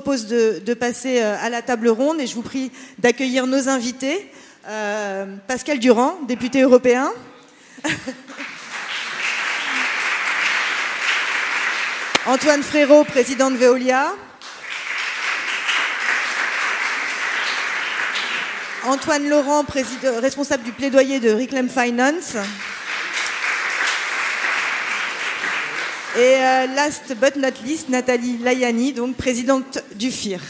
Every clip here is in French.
propose de, passer à la table ronde et je vous prie d'accueillir nos invités. Euh, Pascal Durand, député européen. Antoine Frérot, président de Veolia. Antoine Laurent, responsable du plaidoyer de Reclaim Finance. Et euh, last but not least, Nathalie Layani, donc présidente du FIR.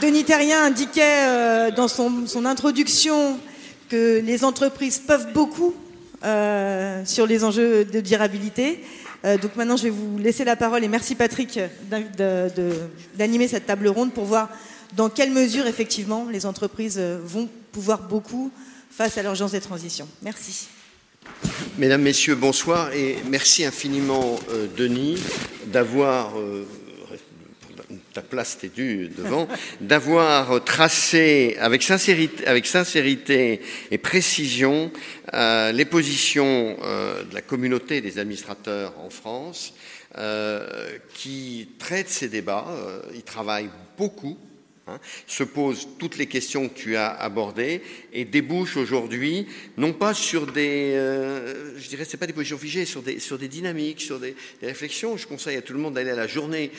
Denis Terrien indiquait euh, dans son, introduction que les entreprises peuvent beaucoup euh, sur les enjeux de durabilité. Donc maintenant, je vais vous laisser la parole et merci Patrick d'animer cette table ronde pour voir dans quelle mesure effectivement les entreprises vont pouvoir beaucoup face à l'urgence des transitions. Merci. Mesdames, Messieurs, bonsoir et merci infiniment Denis d'avoir ta place t'es due devant, d'avoir tracé avec sincérité, avec sincérité et précision euh, les positions euh, de la communauté des administrateurs en France, euh, qui traite ces débats. ils travaillent beaucoup Hein, se pose toutes les questions que tu as abordées et débouche aujourd'hui, non pas sur des, euh, je dirais, c'est pas des positions figées, sur des, sur des dynamiques, sur des, réflexions. Je conseille à tout le monde d'aller à la journée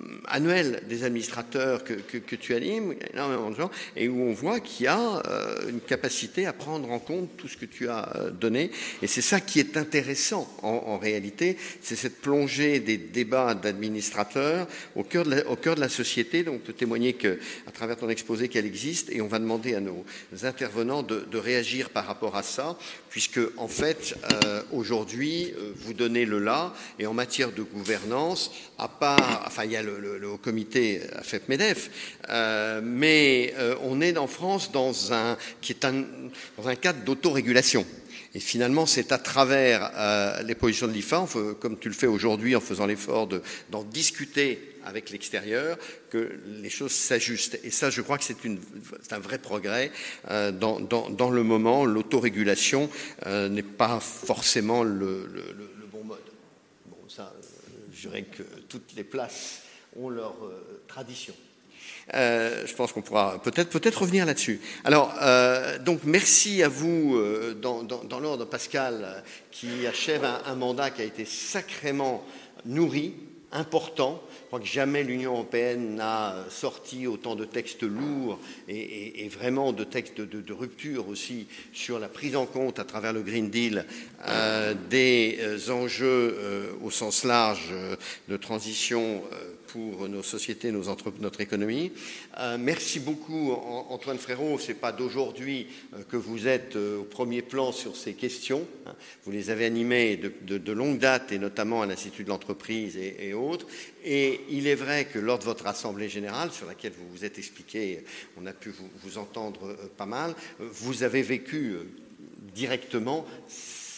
euh, annuelle des administrateurs que, que, tu animes, énormément de gens, et où on voit qu'il y a euh, une capacité à prendre en compte tout ce que tu as donné. Et c'est ça qui est intéressant en, réalité, c'est cette plongée des débats d'administrateurs au cœur de au cœur de la société. Donc, on peut témoigner que à travers ton exposé qu'elle existe et on va demander à nos intervenants de, réagir par rapport à ça, puisque en fait, euh, aujourd'hui, euh, vous donnez le là et en matière de gouvernance, à part, enfin, il y a le, haut comité AFEP-MEDEF, euh, mais on est en France dans un, qui est dans un cadre d'autorégulation. Et finalement, c'est à travers les positions de l'IFA, comme tu le fais aujourd'hui en faisant l'effort d'en discuter avec l'extérieur, que les choses s'ajustent. Et ça, je crois que c'est un vrai progrès. Euh, dans, dans, le moment, l'autorégulation euh, n'est pas forcément le, bon mode. Bon, ça, euh, je dirais que toutes les places ont leur tradition. je pense qu'on pourra peut-être revenir là-dessus. Alors, donc merci à vous dans, dans l'ordre, Pascal, qui achève un, mandat qui a été sacrément nourri, important, crois que jamais l'Union européenne n'a sorti autant de textes lourds et, vraiment de textes de, rupture aussi sur la prise en compte à travers le Green Deal euh, des euh, enjeux euh, au sens large de transition pour nos sociétés, notre économie. Euh, merci beaucoup Antoine Frérot, ce n'est pas d'aujourd'hui euh, que vous êtes euh, au premier plan sur ces questions. Hein. Vous les avez animées de, longue date et notamment à l'Institut de l'entreprise et, autres. Et il est vrai que lors de votre Assemblée générale, sur laquelle vous vous êtes expliqué, on a pu vous entendre pas mal, vous avez vécu directement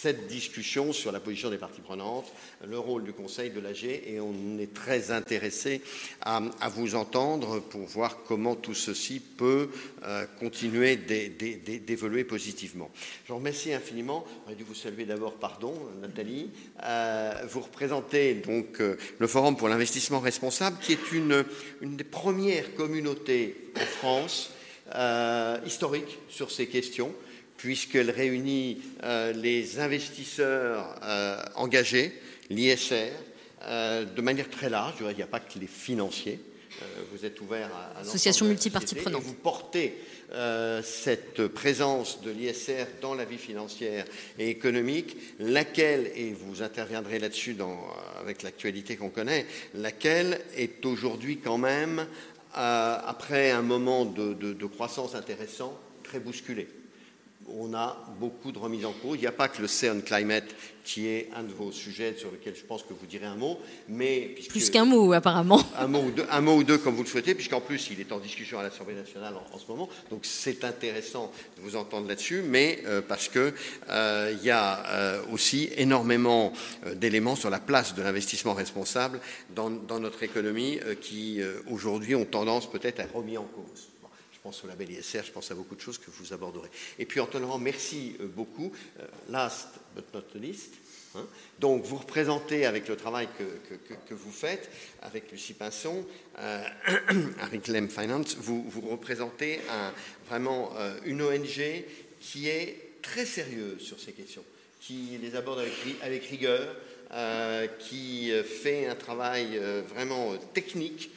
cette discussion sur la position des parties prenantes, le rôle du Conseil de l'AG, et on est très intéressé à, vous entendre pour voir comment tout ceci peut euh, continuer d'évoluer positivement. Je vous remercie infiniment. J'aurais dû vous saluer d'abord, pardon, Nathalie. Euh, vous représentez donc euh, le Forum pour l'investissement responsable, qui est une, une des premières communautés en France historiques sur ces questions puisqu'elle réunit euh, les investisseurs euh, engagés, l'ISR, euh, de manière très large. Il n'y a pas que les financiers. vous êtes ouvert à, à Association multipartie prenante. Vous portez cette présence de l'ISR dans la vie financière et économique, laquelle, et vous interviendrez là-dessus avec l'actualité qu'on connaît, laquelle est aujourd'hui quand même, après un moment de, de croissance intéressant, très bousculée? On a beaucoup de remises en cause. Il n'y a pas que le CERN Climate qui est un de vos sujets sur lequel je pense que vous direz un mot, mais plus qu'un mot apparemment. Un mot, ou deux, un mot ou deux comme vous le souhaitez, puisqu'en plus il est en discussion à l'Assemblée nationale en, ce moment, donc c'est intéressant de vous entendre là-dessus, mais euh, parce que euh, il y a euh, aussi énormément d'éléments sur la place de l'investissement responsable dans, dans, notre économie qui aujourd'hui ont tendance peut-être à être remis en cause pense au label ISR, je pense à beaucoup de choses que vous aborderez. Et puis tenant, merci beaucoup. last but not least, Hein. Donc vous représentez avec le travail que, vous faites, avec Lucie Pinson, euh, avec Clem Finance, vous, vous représentez vraiment euh, une ONG qui est très sérieuse sur ces questions, qui les aborde avec, rigueur, euh, qui fait un travail vraiment technique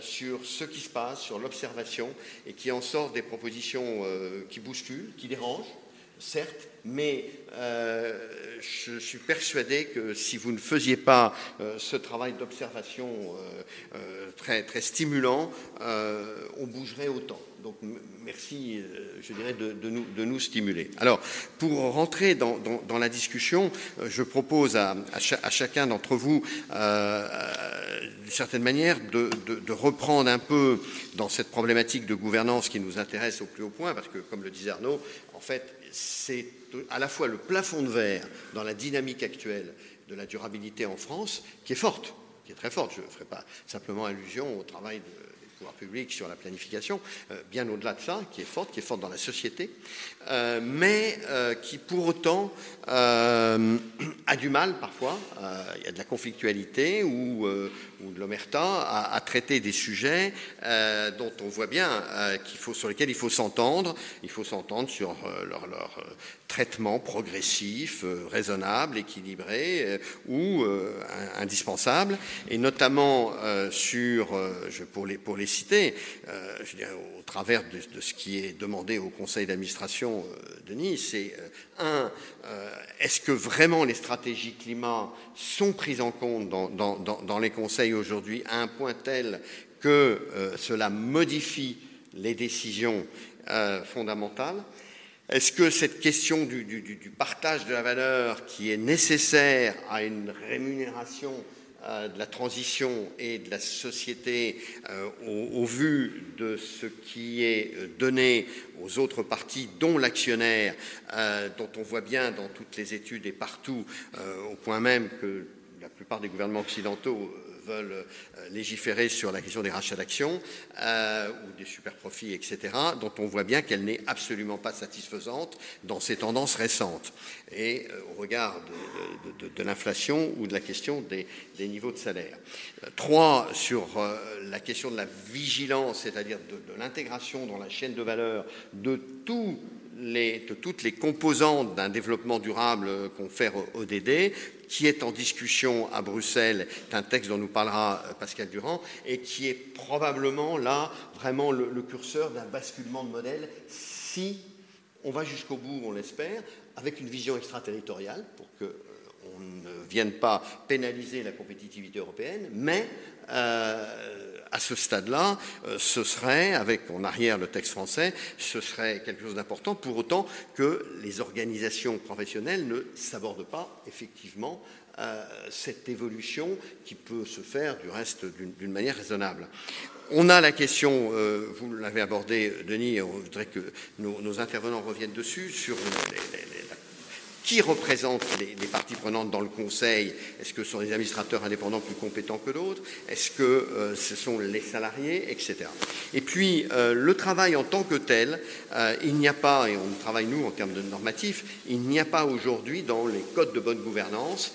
sur ce qui se passe, sur l'observation, et qui en sort des propositions qui bousculent, qui dérangent, certes, mais euh, je suis persuadé que si vous ne faisiez pas euh, ce travail d'observation euh, très stimulant, on bougerait autant. Donc merci, je dirais, de, nous, de, nous, stimuler. Alors, pour rentrer dans, la discussion, je propose à, à, chacun d'entre vous, d'une certaine manière, de, de, reprendre un peu dans cette problématique de gouvernance qui nous intéresse au plus haut point, parce que, comme le disait Arnaud, en fait, c'est à la fois le plafond de verre dans la dynamique actuelle de la durabilité en France, qui est forte, qui est très forte. Je ne ferai pas simplement allusion au travail de, pouvoir public sur la planification, euh, bien au-delà de ça, qui est forte, qui est forte dans la société, euh, mais euh, qui pour autant a du mal parfois, il y a de la conflictualité ou, ou de l'omerta à, traiter des sujets dont on voit bien qu'il faut, sur lesquels il faut s'entendre, il faut s'entendre sur leur, leur traitement progressif, raisonnable, équilibré ou indispensable, et notamment sur, pour les, pour les citer, euh, au travers de, ce qui est demandé au conseil d'administration euh, de Nice, c'est euh, un, est-ce que vraiment les stratégies climat sont prises en compte dans, les conseils aujourd'hui à un point tel que cela modifie les décisions fondamentales? Est-ce que cette question du, partage de la valeur qui est nécessaire à une rémunération euh, de la transition et de la société euh, au, vu de ce qui est euh, donné aux autres parties, dont l'actionnaire, dont on voit bien dans toutes les études et partout, au point même que la plupart des gouvernements occidentaux veulent euh, légiférer sur la question des rachats d'actions euh, ou des superprofits, etc., dont on voit bien qu'elle n'est absolument pas satisfaisante dans ces tendances récentes et euh, au regard de, l'inflation ou de la question des, niveaux de salaire. Trois, sur la question de la vigilance, c'est-à-dire de, l'intégration dans la chaîne de valeur de toutes les composantes d'un développement durable confère ODD, qui est en discussion à Bruxelles, c'est un texte dont nous parlera euh, Pascal Durand, et qui est probablement là vraiment le, curseur d'un basculement de modèle si on va jusqu'au bout, on l'espère, avec une vision extraterritoriale pour que euh, on ne vienne pas pénaliser la compétitivité européenne, mais euh, à ce stade-là, euh, ce serait, avec en arrière le texte français, ce serait quelque chose d'important, pour autant que les organisations professionnelles ne s'abordent pas effectivement euh, cette évolution qui peut se faire du reste d'une manière raisonnable. On a la question, euh, vous l'avez abordé, Denis, on voudrait que nos, intervenants reviennent dessus, sur qui représente les, parties prenantes dans le Conseil? Est-ce que ce sont les administrateurs indépendants plus compétents que d'autres? Est-ce que euh, ce sont les salariés, etc. Et puis, euh, le travail en tant que tel, euh, il n'y a pas, et on travaille nous en termes de normatifs, il n'y a pas aujourd'hui dans les codes de bonne gouvernance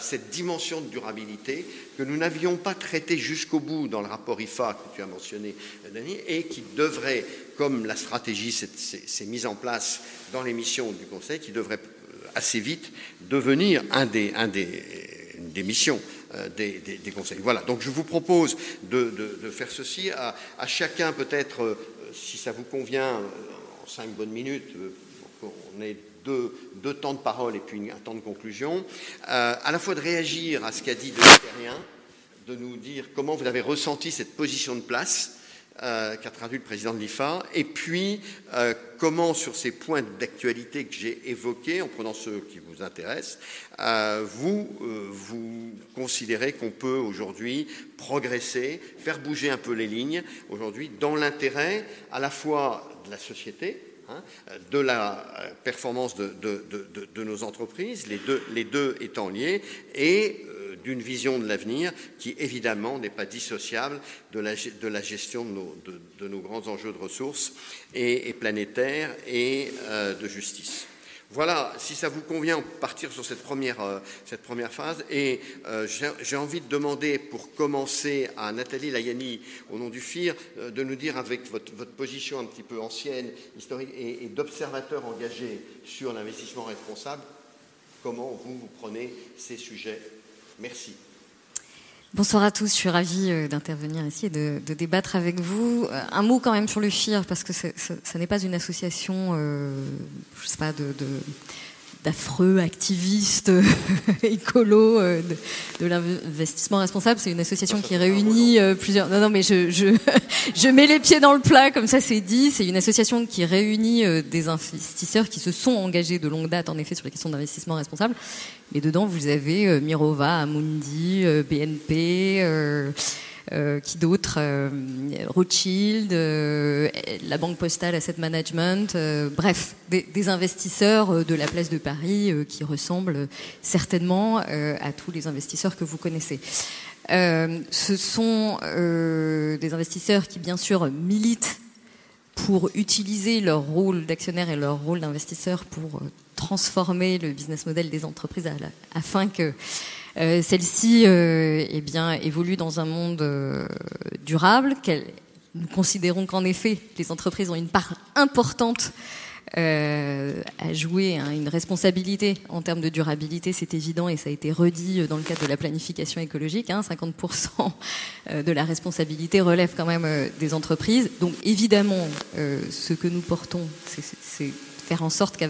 cette dimension de durabilité que nous n'avions pas traitée jusqu'au bout dans le rapport IFA que tu as mentionné, Denis, et qui devrait, comme la stratégie s'est mise en place dans les missions du Conseil, qui devrait assez vite devenir un des, un des, une des missions euh, des, conseils. Voilà, donc je vous propose de, faire ceci à, chacun peut-être, euh, si ça vous convient, euh, en cinq bonnes minutes, on ait deux, deux, temps de parole et puis un temps de conclusion, à la fois de réagir à ce qu'a dit de de nous dire comment vous avez ressenti cette position de place euh, qu'a traduit le président de l'IFA, et puis euh, comment sur ces points d'actualité que j'ai évoqués, en prenant ceux qui vous intéressent, euh, vous, vous considérez qu'on peut aujourd'hui progresser, faire bouger un peu les lignes, aujourd'hui, dans l'intérêt à la fois de la société, hein, de la performance de, nos entreprises, les deux, les deux étant liés, et d'une vision de l'avenir qui, évidemment, n'est pas dissociable de la, gestion de nos, grands enjeux de ressources et, planétaires et de justice. Voilà, si ça vous convient, partir sur cette première, euh, phase. Et euh, j'ai envie de demander, pour commencer, à Nathalie Layani, au nom du FIR, euh, de nous dire, avec votre, position un petit peu ancienne, historique et, d'observateur engagé sur l'investissement responsable, comment vous, vous prenez ces sujets. Merci. Bonsoir à tous, je suis ravie euh, d'intervenir ici et de, débattre avec vous. Euh, un mot quand même sur le FIR, parce que ça, n'est pas une association, euh, je sais pas, de, d'affreux activistes écolos euh, de, l'investissement responsable. C'est une association qui réunit euh, plusieurs. Non, non, mais je, je, je mets les pieds dans le plat, comme ça c'est dit. C'est une association qui réunit euh, des investisseurs qui se sont engagés de longue date, en effet, sur les questions d'investissement responsable. Mais dedans, vous avez Mirova, Amundi, BNP. Euh, qui d'autres euh, Rothschild, euh, la Banque Postale Asset Management, bref, des, investisseurs de la place de Paris qui ressemblent certainement à tous les investisseurs que vous connaissez. ce sont des investisseurs qui, bien sûr, militent pour utiliser leur rôle d'actionnaire et leur rôle d'investisseur pour transformer le business model des entreprises afin que euh, celle-ci euh, eh bien, évolue dans un monde euh, durable. Nous considérons qu'en effet, les entreprises ont une part importante à jouer, hein, une responsabilité en termes de durabilité, c'est évident et ça a été redit dans le cadre de la planification écologique. 50% hein, de la responsabilité relève quand même des entreprises. Donc évidemment, ce que nous portons, c'est faire en sorte que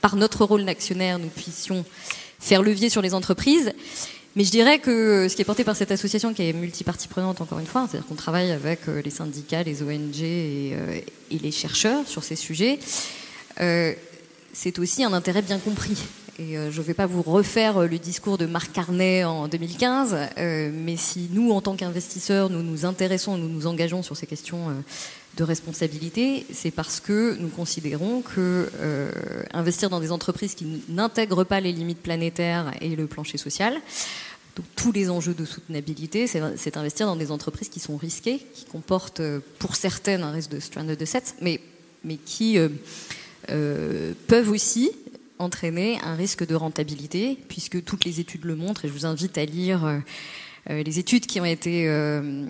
par notre rôle d'actionnaire, nous puissions faire levier sur les entreprises. Mais je dirais que ce qui est porté par cette association, qui est multipartie prenante encore une fois, c'est-à-dire qu'on travaille avec euh, les syndicats, les ONG euh, et, les chercheurs sur ces sujets, euh, c'est aussi un intérêt bien compris. Et je ne vais pas vous refaire le discours de Marc Carnet en 2015, mais si nous, en tant qu'investisseurs, nous nous intéressons, nous nous engageons sur ces questions de responsabilité, c'est parce que nous considérons que euh, investir dans des entreprises qui n'intègrent pas les limites planétaires et le plancher social, donc tous les enjeux de soutenabilité, c'est investir dans des entreprises qui sont risquées, qui comportent euh, pour certaines un risque de stranded assets, mais, mais qui euh, peuvent aussi entraîner un risque de rentabilité, puisque toutes les études le montrent, et je vous invite à lire les études qui ont été euh,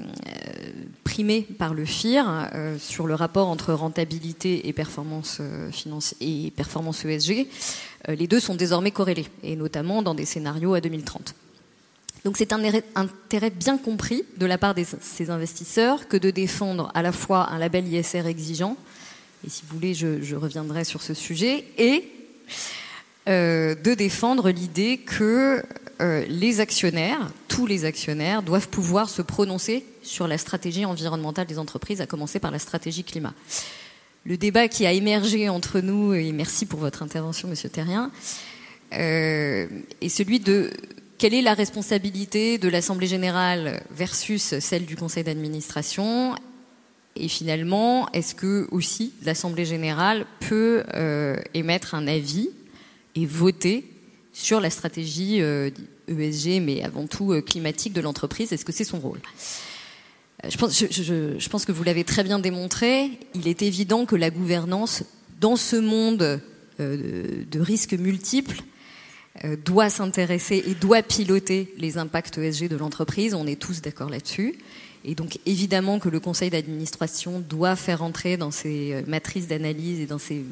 primées par le FIR euh, sur le rapport entre rentabilité et performance finance et performance ESG, les deux sont désormais corrélés, et notamment dans des scénarios à 2030. Donc c'est un intérêt bien compris de la part de ces investisseurs que de défendre à la fois un label ISR exigeant, et si vous voulez, je, reviendrai sur ce sujet, et de défendre l'idée que euh, les actionnaires, tous les actionnaires, doivent pouvoir se prononcer sur la stratégie environnementale des entreprises, à commencer par la stratégie climat. Le débat qui a émergé entre nous, et merci pour votre intervention, Monsieur Terrien, euh, est celui de quelle est la responsabilité de l'Assemblée générale versus celle du Conseil d'administration? Et finalement, est-ce que aussi l'Assemblée générale peut euh, émettre un avis et voter sur la stratégie ESG, euh, mais avant tout euh, climatique de l'entreprise. Est-ce que c'est son rôle? Euh, je pense, je, pense, que vous l'avez très bien démontré. Il est évident que la gouvernance, dans ce monde de risques multiples, doit s'intéresser et doit piloter les impacts ESG de l'entreprise. On est tous d'accord là-dessus. Et donc évidemment que le conseil d'administration doit faire entrer dans ses euh, matrices d'analyse et dans ses euh,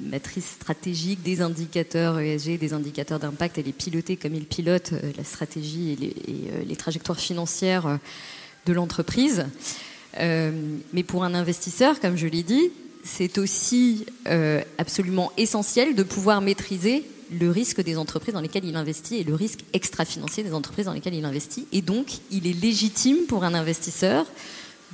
matrices stratégiques des indicateurs ESG, des indicateurs d'impact et les piloter comme il pilote euh, la stratégie et les, trajectoires financières de l'entreprise. mais pour un investisseur, comme je l'ai dit, c'est aussi absolument essentiel de pouvoir maîtriser le risque des entreprises dans lesquelles il investit et le risque extra-financier des entreprises dans lesquelles il investit. Et donc, il est légitime pour un investisseur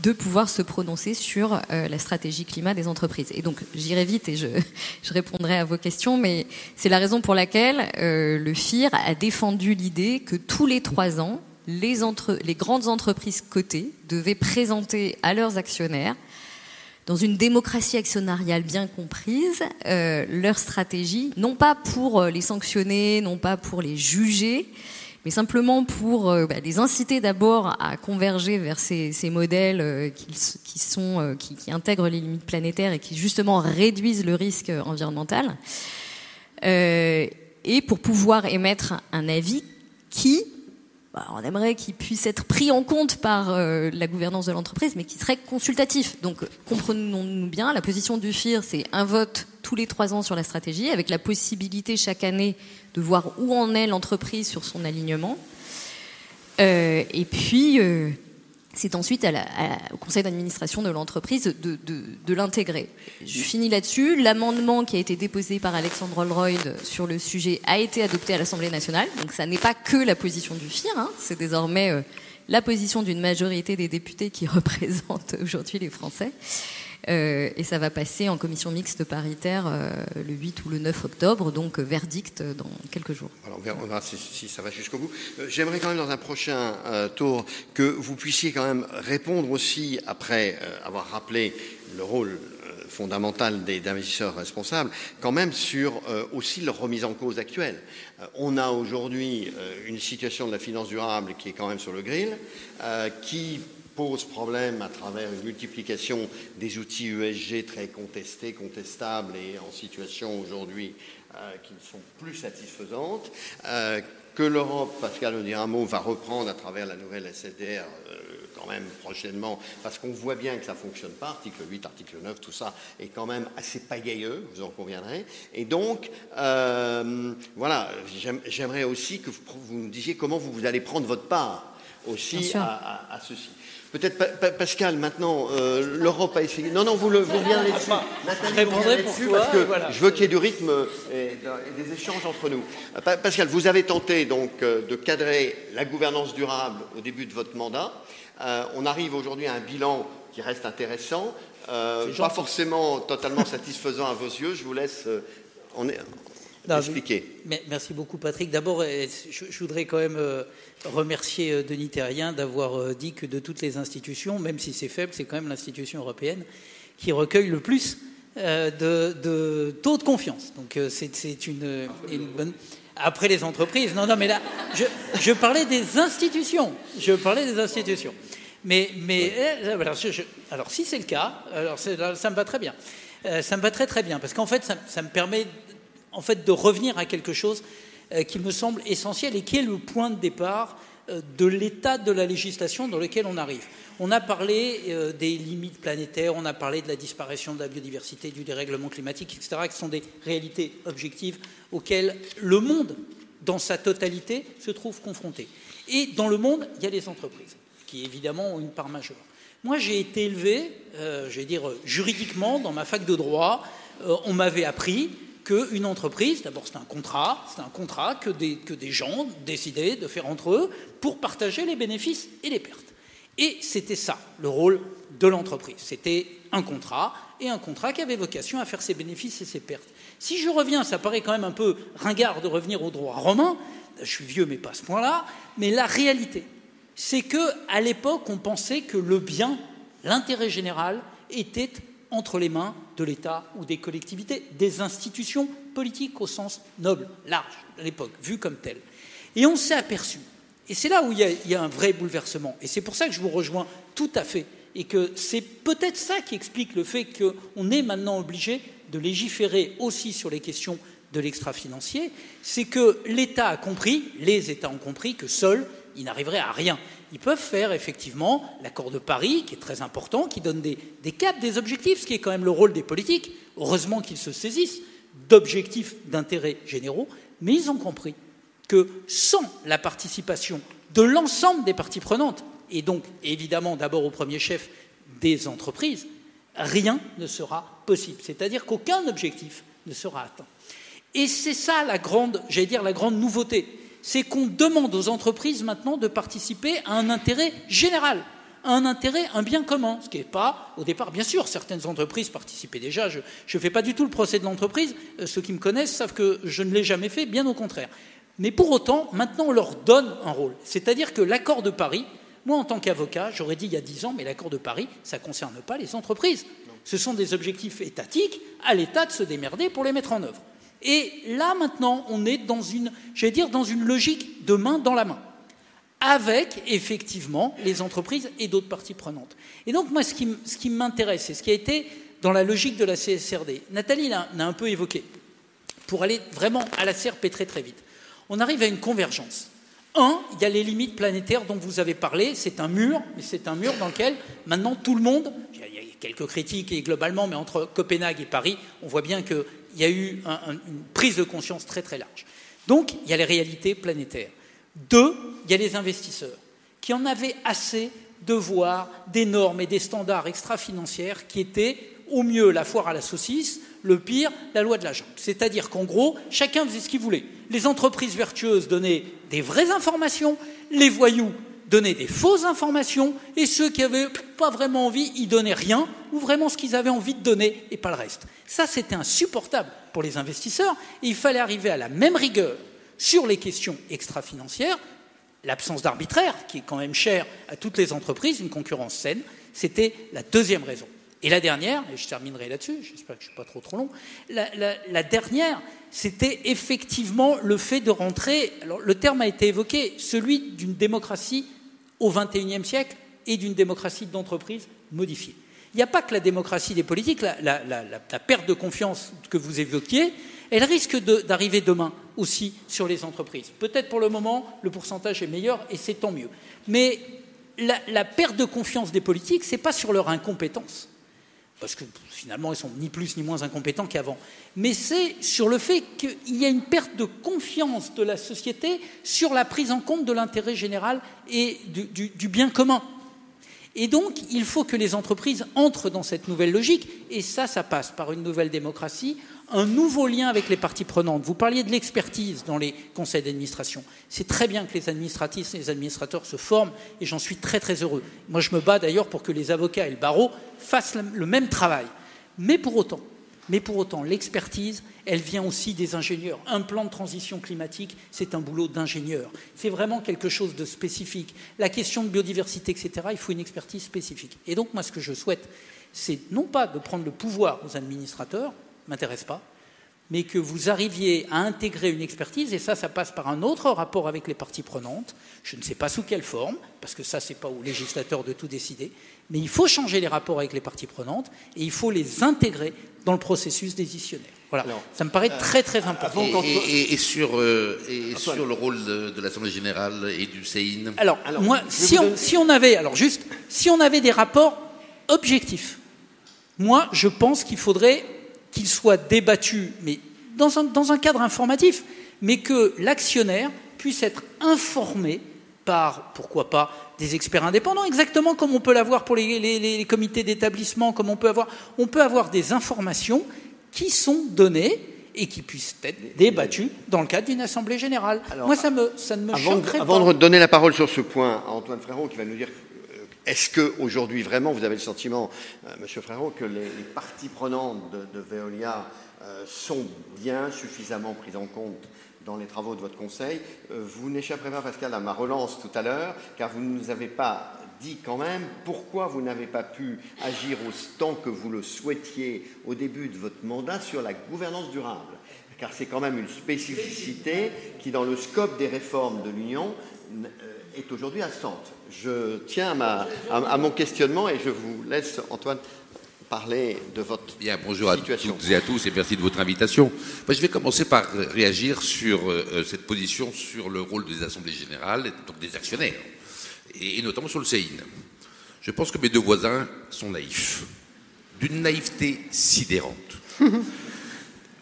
de pouvoir se prononcer sur euh, la stratégie climat des entreprises. Et donc, j'irai vite et je, répondrai à vos questions, mais c'est la raison pour laquelle euh, le FIR a défendu l'idée que tous les trois ans, les, les grandes entreprises cotées devaient présenter à leurs actionnaires dans une démocratie actionnariale bien comprise, euh, leur stratégie, non pas pour euh, les sanctionner, non pas pour les juger, mais simplement pour euh, bah, les inciter d'abord à converger vers ces, modèles qui, intègrent les limites planétaires et qui justement réduisent le risque environnemental, et pour pouvoir émettre un avis qui bah, on aimerait qu'il puisse être pris en compte par euh, la gouvernance de l'entreprise, mais qui serait consultatif. Donc, comprenons-nous bien, la position du FIR, c'est un vote tous les trois ans sur la stratégie, avec la possibilité chaque année de voir où en est l'entreprise sur son alignement. Euh, et puis, euh, c'est ensuite au conseil d'administration de l'entreprise de, l'intégrer. Je finis là-dessus. L'amendement qui a été déposé par Alexandre Holroyd sur le sujet a été adopté à l'Assemblée nationale. Donc ça n'est pas que la position du FIR, hein. c'est désormais euh, la position d'une majorité des députés qui représentent aujourd'hui les Français. Euh, et ça va passer en commission mixte paritaire euh, le 8 ou le 9 octobre, donc euh, verdict dans quelques jours. Alors on verra, si, ça va jusqu'au bout. J'aimerais quand même dans un prochain tour que vous puissiez quand même répondre aussi, après avoir rappelé le rôle fondamental des investisseurs responsables, quand même sur aussi leur remise en cause actuelle. on a aujourd'hui une situation de la finance durable qui est quand même sur le grill, qui pose problème à travers une multiplication des outils ESG très contestés, contestables et en situation aujourd'hui euh, qui ne sont plus satisfaisantes, euh, que l'Europe, Pascal mot, va reprendre à travers la nouvelle SFDR euh, quand même prochainement, parce qu'on voit bien que ça ne fonctionne pas, article 8, article 9, tout ça est quand même assez pagailleux, vous en conviendrez. Et donc, voilà, j'aimerais aussi que vous nous disiez comment vous allez prendre votre part aussi à ceci. Peut-être Pascal, maintenant, euh, l'Europe a essayé. Non, non, vous, le, vous reviendrez dessus. je répondrai pour parce que je veux qu'il y ait du rythme et, des échanges entre nous. Pascal, vous avez tenté donc euh, de cadrer la gouvernance durable au début de votre mandat. Euh, on arrive aujourd'hui à un bilan qui reste intéressant, pas forcément totalement satisfaisant à vos yeux. Je vous laisse expliquer. Merci beaucoup, Patrick. D'abord, je, voudrais quand même remercier euh, Denis Terrien d'avoir euh, dit que de toutes les institutions, même si c'est faible, c'est quand même l'institution européenne qui recueille le plus euh, de, taux de confiance. Donc c'est une, bonne. Après les entreprises, non, non, mais là, je, parlais des institutions. Je parlais des institutions. Mais, mais alors, si c'est le cas, alors ça me va très bien. ça me va très très bien parce qu'en fait, ça, ça, me permet en fait de revenir à quelque chose euh, qui me semble essentiel et qui est le point de départ euh, de l'état de la législation dans lequel on arrive. On a parlé euh, des limites planétaires, on a parlé de la disparition de la biodiversité, du dérèglement climatique, etc., qui sont des réalités objectives auxquelles le monde, dans sa totalité, se trouve confronté. Et dans le monde, il y a les entreprises, qui évidemment ont une part majeure. Moi, j'ai été élevé, je vais dire juridiquement, dans ma fac de droit, on m'avait appris qu'une entreprise, d'abord c'est un contrat, c'est un contrat que des, que des gens décidaient de faire entre eux pour partager les bénéfices et les pertes. Et c'était ça, le rôle de l'entreprise. C'était un contrat, et un contrat qui avait vocation à faire ses bénéfices et ses pertes. Si je reviens, ça paraît quand même un peu ringard de revenir au droit romain, je suis vieux mais pas à ce point-là, mais la réalité, c'est que à l'époque, on pensait que le bien, l'intérêt général, était entre les mains de l'État ou des collectivités, des institutions politiques au sens noble, large, à l'époque, vu comme tel. Et on s'est aperçu, et c'est là où il y, a, un vrai bouleversement, et c'est pour ça que je vous rejoins tout à fait, et que c'est peut-être ça qui explique le fait qu'on est maintenant obligé de légiférer aussi sur les questions de l'extra-financier, c'est que l'État a compris, les États ont compris que seuls, ils n'arriveraient à rien ils peuvent faire effectivement l'accord de Paris, qui est très important, qui donne des, caps, des objectifs, ce qui est quand même le rôle des politiques. Heureusement qu'ils se saisissent d'objectifs d'intérêt généraux, mais ils ont compris que sans la participation de l'ensemble des parties prenantes, et donc évidemment d'abord au premier chef des entreprises, rien ne sera possible. C'est-à-dire qu'aucun objectif ne sera atteint. Et c'est ça la grande, j'allais dire, la grande nouveauté c'est qu'on demande aux entreprises maintenant de participer à un intérêt général, à un intérêt, un bien commun, ce qui n'est pas au départ, bien sûr, certaines entreprises participaient déjà, je ne fais pas du tout le procès de l'entreprise, euh, ceux qui me connaissent savent que je ne l'ai jamais fait, bien au contraire. Mais pour autant, maintenant on leur donne un rôle, c'est-à-dire que l'accord de Paris, moi en tant qu'avocat, j'aurais dit il y a dix ans, mais l'accord de Paris, ça ne concerne pas les entreprises. Ce sont des objectifs étatiques, à l'État de se démerder pour les mettre en œuvre. Et là, maintenant, on est dans une, dire, dans une logique de main dans la main, avec effectivement les entreprises et d'autres parties prenantes. Et donc, moi, ce qui, m'intéresse, c'est ce qui a été dans la logique de la CSRD. Nathalie l'a un peu évoqué. Pour aller vraiment à la CRP très très vite, on arrive à une convergence. Un, il y a les limites planétaires dont vous avez parlé. C'est un mur, mais c'est un mur dans lequel maintenant tout le monde, il y a quelques critiques et globalement, mais entre Copenhague et Paris, on voit bien qu'il y a eu une prise de conscience très très large. Donc, il y a les réalités planétaires. Deux, il y a les investisseurs qui en avaient assez de voir des normes et des standards extra-financières qui étaient au mieux la foire à la saucisse, le pire, la loi de la jungle. C'est-à-dire qu'en gros, chacun faisait ce qu'il voulait. Les entreprises vertueuses donnaient des vraies informations, les voyous donnaient des fausses informations, et ceux qui n'avaient pas vraiment envie, ils donnaient rien, ou vraiment ce qu'ils avaient envie de donner, et pas le reste. Ça, c'était insupportable pour les investisseurs, et il fallait arriver à la même rigueur sur les questions extra-financières, l'absence d'arbitraire, qui est quand même chère à toutes les entreprises, une concurrence saine, c'était la deuxième raison. Et la dernière, et je terminerai là-dessus, j'espère que je ne suis pas trop trop long, la, dernière, c'était effectivement le fait de rentrer, alors le terme a été évoqué, celui d'une démocratie au XXIe siècle et d'une démocratie d'entreprise modifiée. Il n'y a pas que la démocratie des politiques, la, perte de confiance que vous évoquiez, elle risque d'arriver demain aussi sur les entreprises. Peut-être pour le moment, le pourcentage est meilleur et c'est tant mieux. Mais la, perte de confiance des politiques, ce n'est pas sur leur incompétence parce que finalement ils sont ni plus ni moins incompétents qu'avant, mais c'est sur le fait qu'il y a une perte de confiance de la société sur la prise en compte de l'intérêt général et du, bien commun. Et donc, il faut que les entreprises entrent dans cette nouvelle logique, et ça, ça passe par une nouvelle démocratie, un nouveau lien avec les parties prenantes. Vous parliez de l'expertise dans les conseils d'administration. C'est très bien que les administratrices et les administrateurs se forment, et j'en suis très très heureux. Moi, je me bats d'ailleurs pour que les avocats et le barreau fassent le même travail. Mais pour autant, mais pour autant, l'expertise, elle vient aussi des ingénieurs. Un plan de transition climatique, c'est un boulot d'ingénieur. C'est vraiment quelque chose de spécifique. La question de biodiversité, etc., il faut une expertise spécifique. Et donc, moi, ce que je souhaite, c'est non pas de prendre le pouvoir aux administrateurs, m'intéresse pas, mais que vous arriviez à intégrer une expertise, et ça, ça passe par un autre rapport avec les parties prenantes. Je ne sais pas sous quelle forme, parce que ça, c'est pas au législateur de tout décider, mais il faut changer les rapports avec les parties prenantes, et il faut les intégrer dans le processus décisionnaire. Voilà, ça me paraît euh, très très important. Et, sur, euh, et sur le rôle de, l'Assemblée générale et du CEIN Alors, moi, si on, si on avait, alors juste, si on avait des rapports objectifs, moi, je pense qu'il faudrait qu'il soit débattu, mais dans un, dans un cadre informatif, mais que l'actionnaire puisse être informé par, pourquoi pas, des experts indépendants, exactement comme on peut l'avoir pour les, les, comités d'établissement, comme on peut avoir, on peut avoir des informations qui sont données et qui puissent être débattues dans le cadre d'une assemblée générale. Moi, ça, me, ça ne me avant, pas. Avant de donner la parole sur ce point à Antoine Frérot, qui va nous dire est-ce qu'aujourd'hui, vraiment, vous avez le sentiment, euh, Monsieur Frérot, que les, parties prenantes de, Veolia euh, sont bien suffisamment prises en compte dans les travaux de votre conseil? Euh, Vous n'échapperez pas, Pascal, à ma relance tout à l'heure, car vous ne nous avez pas dit quand même pourquoi vous n'avez pas pu agir autant que vous le souhaitiez au début de votre mandat sur la gouvernance durable. Car c'est quand même une spécificité qui, dans le scope des réformes de l'Union, est aujourd'hui absente. Je tiens à, mon questionnement et je vous laisse, Antoine, parler de votre Bien, bonjour à toutes et à tous et merci de votre invitation. je vais commencer par réagir sur euh, cette position sur le rôle des assemblées générales, donc des actionnaires, et, notamment sur le CEIN. Je pense que mes deux voisins sont naïfs, d'une naïveté sidérante.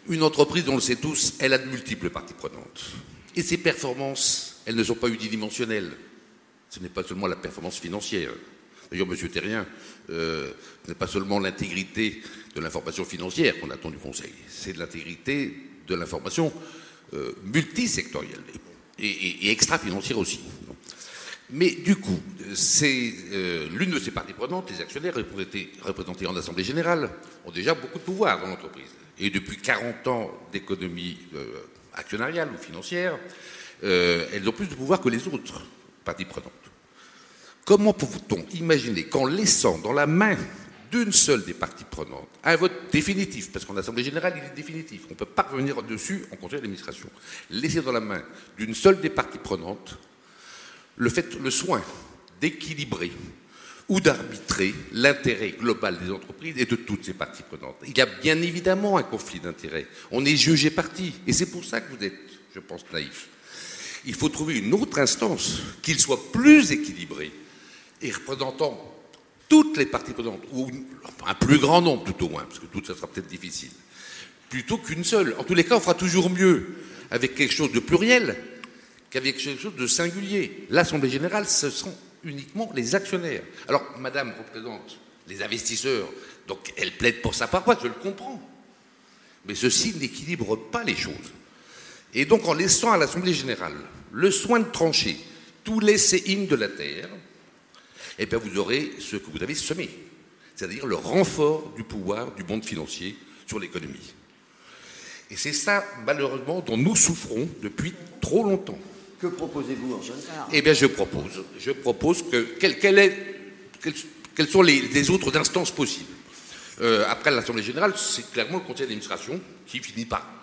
Une entreprise, on le sait tous, elle a de multiples parties prenantes. Et ses performances, elles ne sont pas unidimensionnelles ce n'est pas seulement la performance financière. D'ailleurs, M. Terrien, euh, ce n'est pas seulement l'intégrité de l'information financière qu'on attend du Conseil, c'est l'intégrité de l'information euh, multisectorielle et, extra-financière aussi. Mais du coup, euh, l'une de ces parties prenantes, les actionnaires représentés en Assemblée générale, ont déjà beaucoup de pouvoir dans l'entreprise. Et depuis 40 ans d'économie actionnariale ou financière, elles ont plus de pouvoir que les autres parties prenantes. Comment peut-on imaginer qu'en laissant dans la main d'une seule des parties prenantes, un vote définitif, parce qu'en Assemblée générale, il est définitif, on ne peut pas revenir dessus en conseil d'administration, laisser dans la main d'une seule des parties prenantes le, fait, le soin d'équilibrer ou d'arbitrer l'intérêt global des entreprises et de toutes ces parties prenantes. Il y a bien évidemment un conflit d'intérêts. On est jugé parti. Et c'est pour ça que vous êtes, je pense, naïf. Il faut trouver une autre instance qui soit plus équilibrée et représentant toutes les parties prenantes, ou un plus grand nombre tout au moins, parce que tout ça sera peut-être difficile, plutôt qu'une seule. En tous les cas, on fera toujours mieux avec quelque chose de pluriel qu'avec quelque chose de singulier. L'Assemblée générale, ce sont uniquement les actionnaires. Alors, Madame représente les investisseurs, donc elle plaide pour sa paroisse, je le comprends. Mais ceci n'équilibre pas les choses. Et donc, en laissant à l'Assemblée générale le soin de trancher tous les séines de la terre, eh bien, vous aurez ce que vous avez semé, c'est-à-dire le renfort du pouvoir du monde financier sur l'économie. Et c'est ça, malheureusement, dont nous souffrons depuis trop longtemps. Que proposez-vous, Antoine Eh bien, je propose, je propose que quelle, est, quelles, sont les, autres instances possibles euh, Après l'Assemblée générale, c'est clairement le Conseil d'administration qui finit par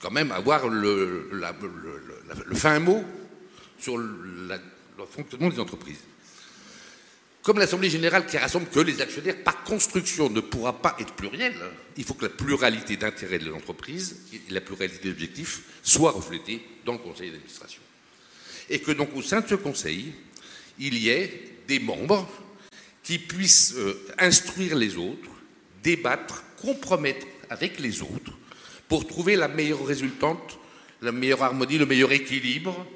quand même avoir le, fin mot sur le fonctionnement des entreprises. Comme l'Assemblée générale qui rassemble que les actionnaires, par construction, ne pourra pas être plurielle, il faut que la pluralité d'intérêts de l'entreprise et la pluralité d'objectifs soient reflétées dans le conseil d'administration et que donc au sein de ce Conseil, il y ait des membres qui puissent euh, instruire les autres, débattre, compromettre avec les autres pour trouver la meilleure résultante, la meilleure harmonie, le meilleur équilibre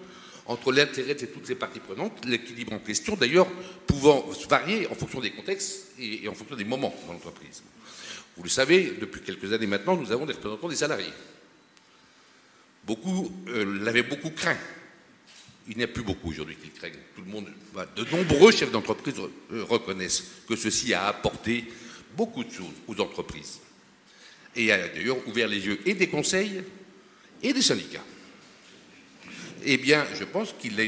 entre l'intérêt de toutes ces parties prenantes, l'équilibre en question d'ailleurs pouvant varier en fonction des contextes et, en fonction des moments dans l'entreprise. Vous le savez, depuis quelques années maintenant, nous avons des représentants des salariés. Beaucoup euh, l'avaient beaucoup craint il n'y a plus beaucoup aujourd'hui qui craignent. Tout le monde, de nombreux chefs d'entreprise euh, reconnaissent que ceci a apporté beaucoup de choses aux entreprises. Et a d'ailleurs ouvert les yeux et des conseils et des syndicats. Eh bien, je pense qu'il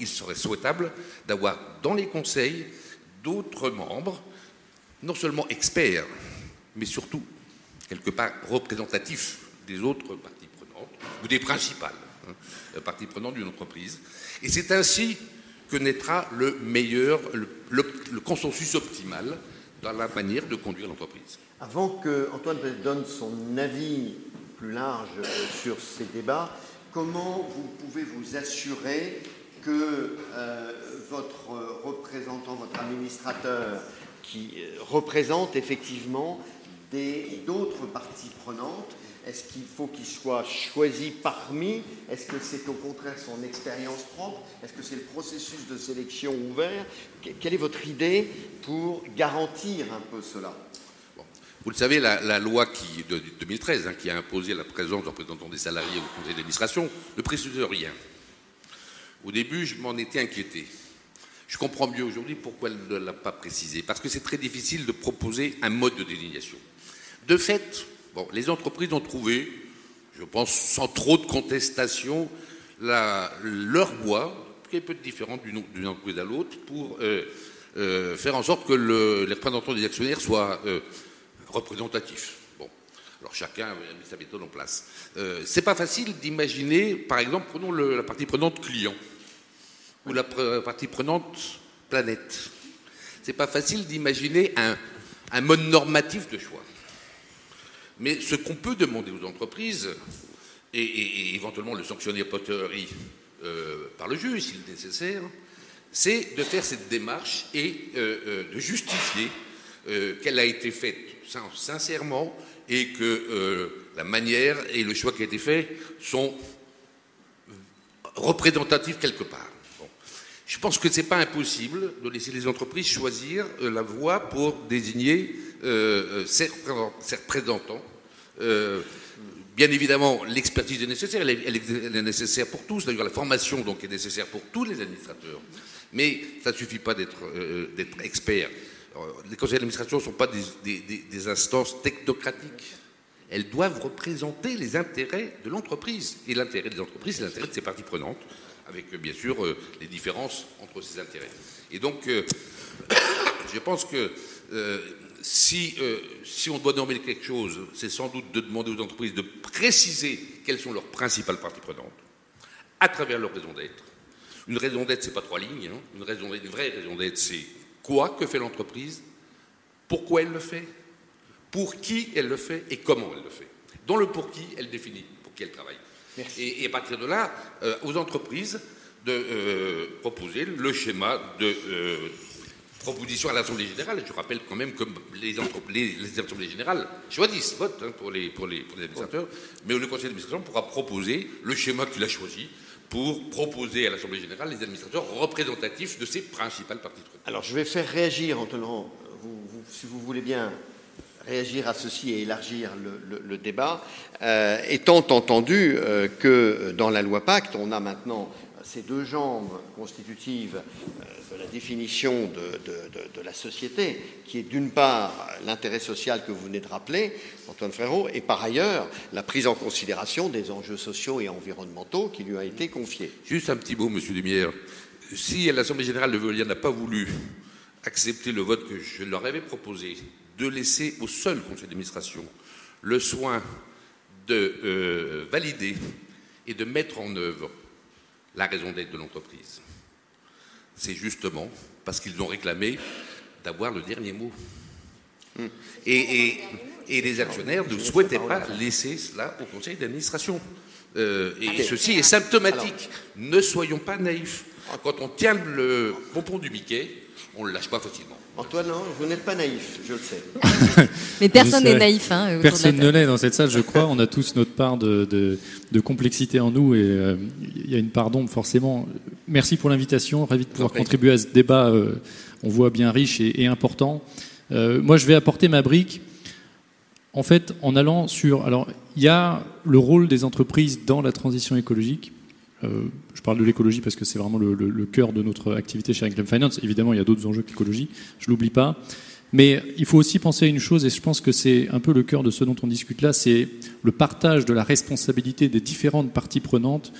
il serait souhaitable d'avoir dans les conseils d'autres membres, non seulement experts, mais surtout, quelque part, représentatifs des autres parties prenantes, ou des principales. Euh, partie prenante d'une entreprise. Et c'est ainsi que naîtra le meilleur, le, consensus optimal dans la manière de conduire l'entreprise. Avant que Antoine donne son avis plus large sur ces débats, comment vous pouvez vous assurer que euh, votre représentant, votre administrateur, qui euh, représente effectivement d'autres parties prenantes, est-ce qu'il faut qu'il soit choisi parmi? Est-ce que c'est au contraire son expérience propre? Est-ce que c'est le processus de sélection ouvert? Quelle est votre idée pour garantir un peu cela? Vous le savez, la, loi de 2013 hein, qui a imposé la présence de représentants des salariés au conseil d'administration ne précise rien. Au début, je m'en étais inquiété. Je comprends mieux aujourd'hui pourquoi elle ne l'a pas précisé. Parce que c'est très difficile de proposer un mode de désignation. De fait, les entreprises ont trouvé, je pense sans trop de contestation, leur bois, qui est peu différent d'une entreprise à l'autre, pour euh, euh, faire en sorte que les représentants des actionnaires soient euh, représentatifs. Bon, alors chacun a mis sa méthode en place. C'est pas facile d'imaginer, par exemple, prenons la partie prenante client ou la partie prenante planète. C'est pas facile d'imaginer un mode normatif de choix. Mais ce qu'on peut demander aux entreprises, et, éventuellement le sanctionner a euh, par le juge s'il est nécessaire, c'est de faire cette démarche et euh, euh, de justifier qu'elle a été faite sincèrement et que la manière et le choix qui a été fait sont représentatifs quelque part. Je pense que ce n'est pas impossible de laisser les entreprises choisir la voie pour désigner euh, ses, représentants. Euh, bien évidemment, l'expertise est nécessaire, elle est, nécessaire pour tous. D'ailleurs, la formation donc est nécessaire pour tous les administrateurs. Mais ça ne suffit pas d'être euh, expert. Les conseils d'administration ne sont pas des, instances technocratiques. Elles doivent représenter les intérêts de l'entreprise. Et l'intérêt des entreprises, c'est l'intérêt de ses parties prenantes, avec bien sûr les différences entre ces intérêts. Et donc, je pense que si, euh, on doit nommer quelque chose, c'est sans doute de demander aux entreprises de préciser quelles sont leurs principales parties prenantes, à travers leur raison d'être. Une raison d'être, c'est pas trois lignes. Hein. Une vraie raison d'être, c'est quoi que fait l'entreprise, pourquoi elle le fait, pour qui elle le fait et comment elle le fait? Dans le pour qui, elle définit pour qui elle travaille. Et, à partir de là, euh, aux entreprises de euh, proposer le schéma de proposition à l'Assemblée générale. Je rappelle quand même que les, les, Assemblées générales choisissent, votent hein, pour, les, pour, les, administrateurs, mais le Conseil d'administration pourra proposer le schéma qu'il a choisi pour proposer à l'Assemblée générale les administrateurs représentatifs de ses principales parties. Alors je vais faire réagir, vous, si vous voulez bien réagir à ceci et élargir le, débat, euh, étant entendu euh, que dans la loi Pacte, on a maintenant ces deux jambes constitutives euh, de la définition de, la société, qui est d'une part l'intérêt social que vous venez de rappeler, Antoine Frérot, et par ailleurs la prise en considération des enjeux sociaux et environnementaux qui lui a été confiés. Juste un petit mot, Monsieur Lumière. Si l'Assemblée générale de Veolia n'a pas voulu accepter le vote que je leur avais proposé, de laisser au seul conseil d'administration le soin de euh, valider et de mettre en œuvre la raison d'être de l'entreprise. C'est justement parce qu'ils ont réclamé d'avoir le dernier mot. Hmm. Et, les actionnaires ne souhaitaient pas laisser cela au conseil d'administration. Euh, et ceci est symptomatique. Ne soyons pas naïfs. Quand on tient le pompon du Mickey, on ne le lâche pas facilement. Antoine, non, vous n'êtes pas naïf, je le sais. Mais personne n'est naïf. Hein, personne ne l'est dans cette salle, je crois. On a tous notre part de, complexité en nous et euh, il y a une part d'ombre forcément. Merci pour l'invitation. Ravi de pouvoir contribuer à ce débat, euh, on voit bien riche et, important. Euh, moi, je vais apporter ma brique. En fait, en allant sur. Alors, il y a le rôle des entreprises dans la transition écologique. Euh, je parle de l'écologie parce que c'est vraiment le, cœur de notre activité chez Income Finance. Évidemment, il y a d'autres enjeux que l'écologie, je l'oublie pas. Mais il faut aussi penser à une chose, et je pense que c'est un peu le cœur de ce dont on discute là, c'est le partage de la responsabilité des différentes parties prenantes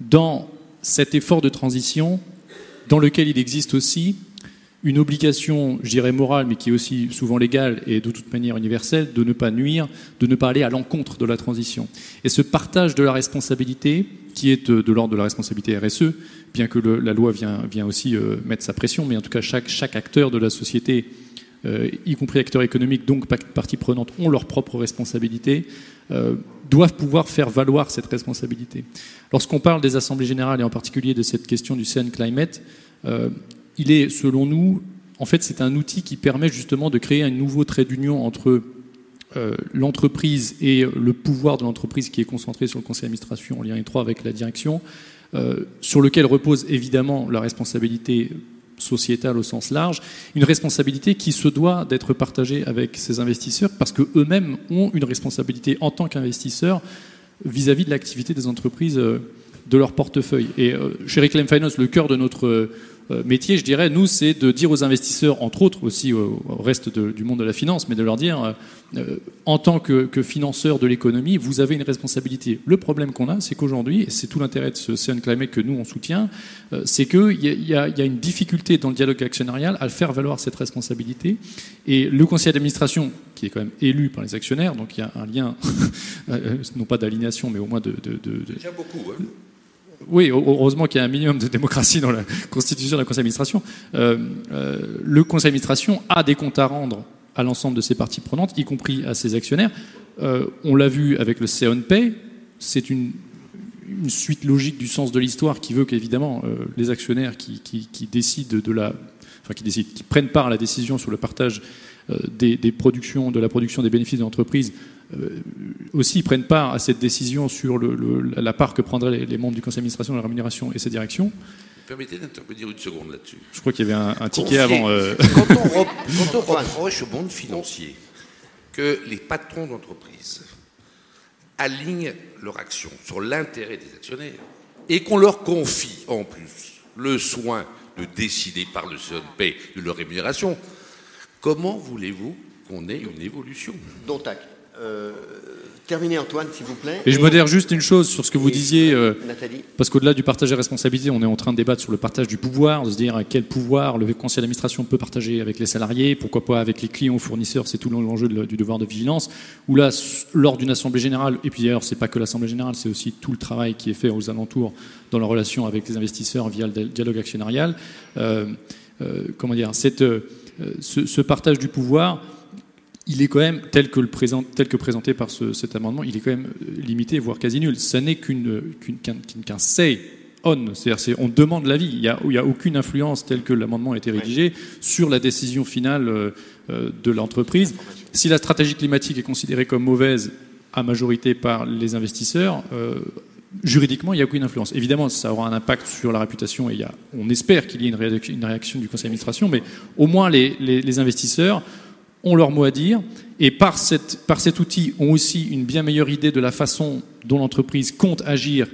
dans cet effort de transition dans lequel il existe aussi une obligation, je dirais morale, mais qui est aussi souvent légale et de toute manière universelle, de ne pas nuire, de ne pas aller à l'encontre de la transition. Et ce partage de la responsabilité, qui est de, l'ordre de la responsabilité RSE, bien que la loi vient, aussi euh, mettre sa pression, mais en tout cas chaque, acteur de la société, euh, y compris acteurs économiques, donc parties prenantes, ont leur propre responsabilité, euh, doivent pouvoir faire valoir cette responsabilité. Lorsqu'on parle des assemblées générales et en particulier de cette question du CN Climate, il est, selon nous, en fait, c'est un outil qui permet justement de créer un nouveau trait d'union entre euh, l'entreprise et le pouvoir de l'entreprise qui est concentré sur le conseil d'administration en lien étroit avec la direction, euh, sur lequel repose évidemment la responsabilité sociétale au sens large, une responsabilité qui se doit d'être partagée avec ces investisseurs parce qu'eux-mêmes ont une responsabilité en tant qu'investisseurs vis-à-vis de l'activité des entreprises euh, de leur portefeuille. Et chez Reclaim Finance, le cœur de notre métier, je dirais, nous, c'est de dire aux investisseurs, entre autres aussi au, reste du monde de la finance, mais de leur dire, euh, euh, en tant que, financeur de l'économie, vous avez une responsabilité. Le problème qu'on a, c'est qu'aujourd'hui, et c'est tout l'intérêt de ce CN Climate que nous, on soutient, c'est qu'il y, y, y, a une difficulté dans le dialogue actionnarial à faire valoir cette responsabilité. Et le conseil d'administration, qui est quand même élu par les actionnaires, donc il y a un lien, non pas d'alignation, mais au moins de... de, de... Déjà beaucoup, hein oui, heureusement qu'il y a un minimum de démocratie dans la constitution la conseil d'administration. Euh, euh, le conseil d'administration a des comptes à rendre à l'ensemble de ses parties prenantes, y compris à ses actionnaires. Euh, on l'a vu avec le CONPay, c'est une, suite logique du sens de l'histoire qui veut qu'évidemment les actionnaires qui, décident de la, enfin qui qui prennent part à la décision sur le partage des, des, productions, de la production des bénéfices de l'entreprise euh, aussi prennent part à cette décision sur la part que prendraient les, membres du conseil d'administration de la rémunération et sa direction. Permettez d'intervenir une seconde là-dessus. Je crois qu'il y avait un, ticket avant. Euh. Quand, on reproche au monde financier que les patrons d'entreprise alignent leur action sur l'intérêt des actionnaires et qu'on leur confie en plus le soin de décider par le CNP de leur rémunération, comment voulez-vous qu'on ait une évolution? Dont acte. Euh, Terminez Antoine, s'il vous plaît. Et je modère juste une chose sur ce que vous disiez, euh, Nathalie. parce qu'au-delà du partage des responsabilités, on est en train de débattre sur le partage du pouvoir, de se dire quel pouvoir le conseil d'administration peut partager avec les salariés, pourquoi pas avec les clients ou fournisseurs, c'est tout l'enjeu de- du devoir de vigilance. Ou là, lors d'une assemblée générale, et puis d'ailleurs, c'est pas que l'assemblée générale, c'est aussi tout le travail qui est fait aux alentours dans la relation avec les investisseurs via le di- dialogue actionnarial. Euh, euh, comment dire, cette, euh, ce, ce partage du pouvoir, il est quand même, tel que, le présent, tel que présenté par ce- cet amendement, il est quand même euh, limité, voire quasi nul. Ça n'est qu'une, qu'une- qu'un, say on, c'est-à-dire c'est, on demande l'avis. Il n'y a, aucune influence telle que l'amendement a été rédigé sur la décision finale euh, euh, de l'entreprise. Si la stratégie climatique est considérée comme mauvaise à majorité par les investisseurs, euh, juridiquement, il n'y a aucune influence. Évidemment, ça aura un impact sur la réputation et on espère qu'il y ait une réaction, du conseil d'administration, mais au moins les, investisseurs ont leur mot à dire et par, cet outil ont aussi une bien meilleure idée de la façon dont l'entreprise compte agir.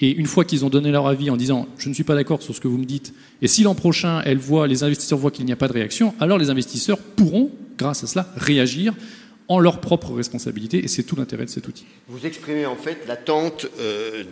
Et une fois qu'ils ont donné leur avis en disant je ne suis pas d'accord sur ce que vous me dites, et si l'an prochain les investisseurs voient qu'il n'y a pas de réaction, alors les investisseurs pourront, grâce à cela, réagir en leur propre responsabilité, et c'est tout l'intérêt de cet outil. Vous exprimez en fait l'attente euh,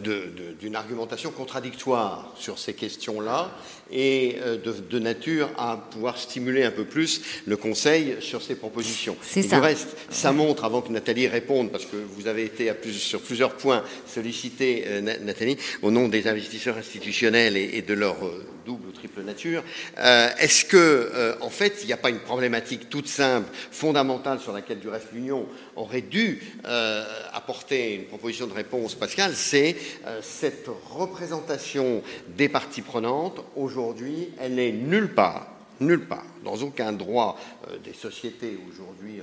d'une argumentation contradictoire sur ces questions-là et euh, de, de nature à pouvoir stimuler un peu plus le Conseil sur ces propositions. C'est ça. Du reste, ça montre, avant que Nathalie réponde, parce que vous avez été à plus- sur plusieurs points sollicité, euh, Na- Nathalie, au nom des investisseurs institutionnels et, et de leur euh, double ou triple nature, euh, est-ce que, euh, en fait, il n'y a pas une problématique toute simple, fondamentale, sur laquelle, du reste, l'Union aurait dû euh, apporter une proposition de réponse, Pascal, c'est cette représentation des parties prenantes, aujourd'hui, elle n'est nulle part, nulle part, dans aucun droit des sociétés aujourd'hui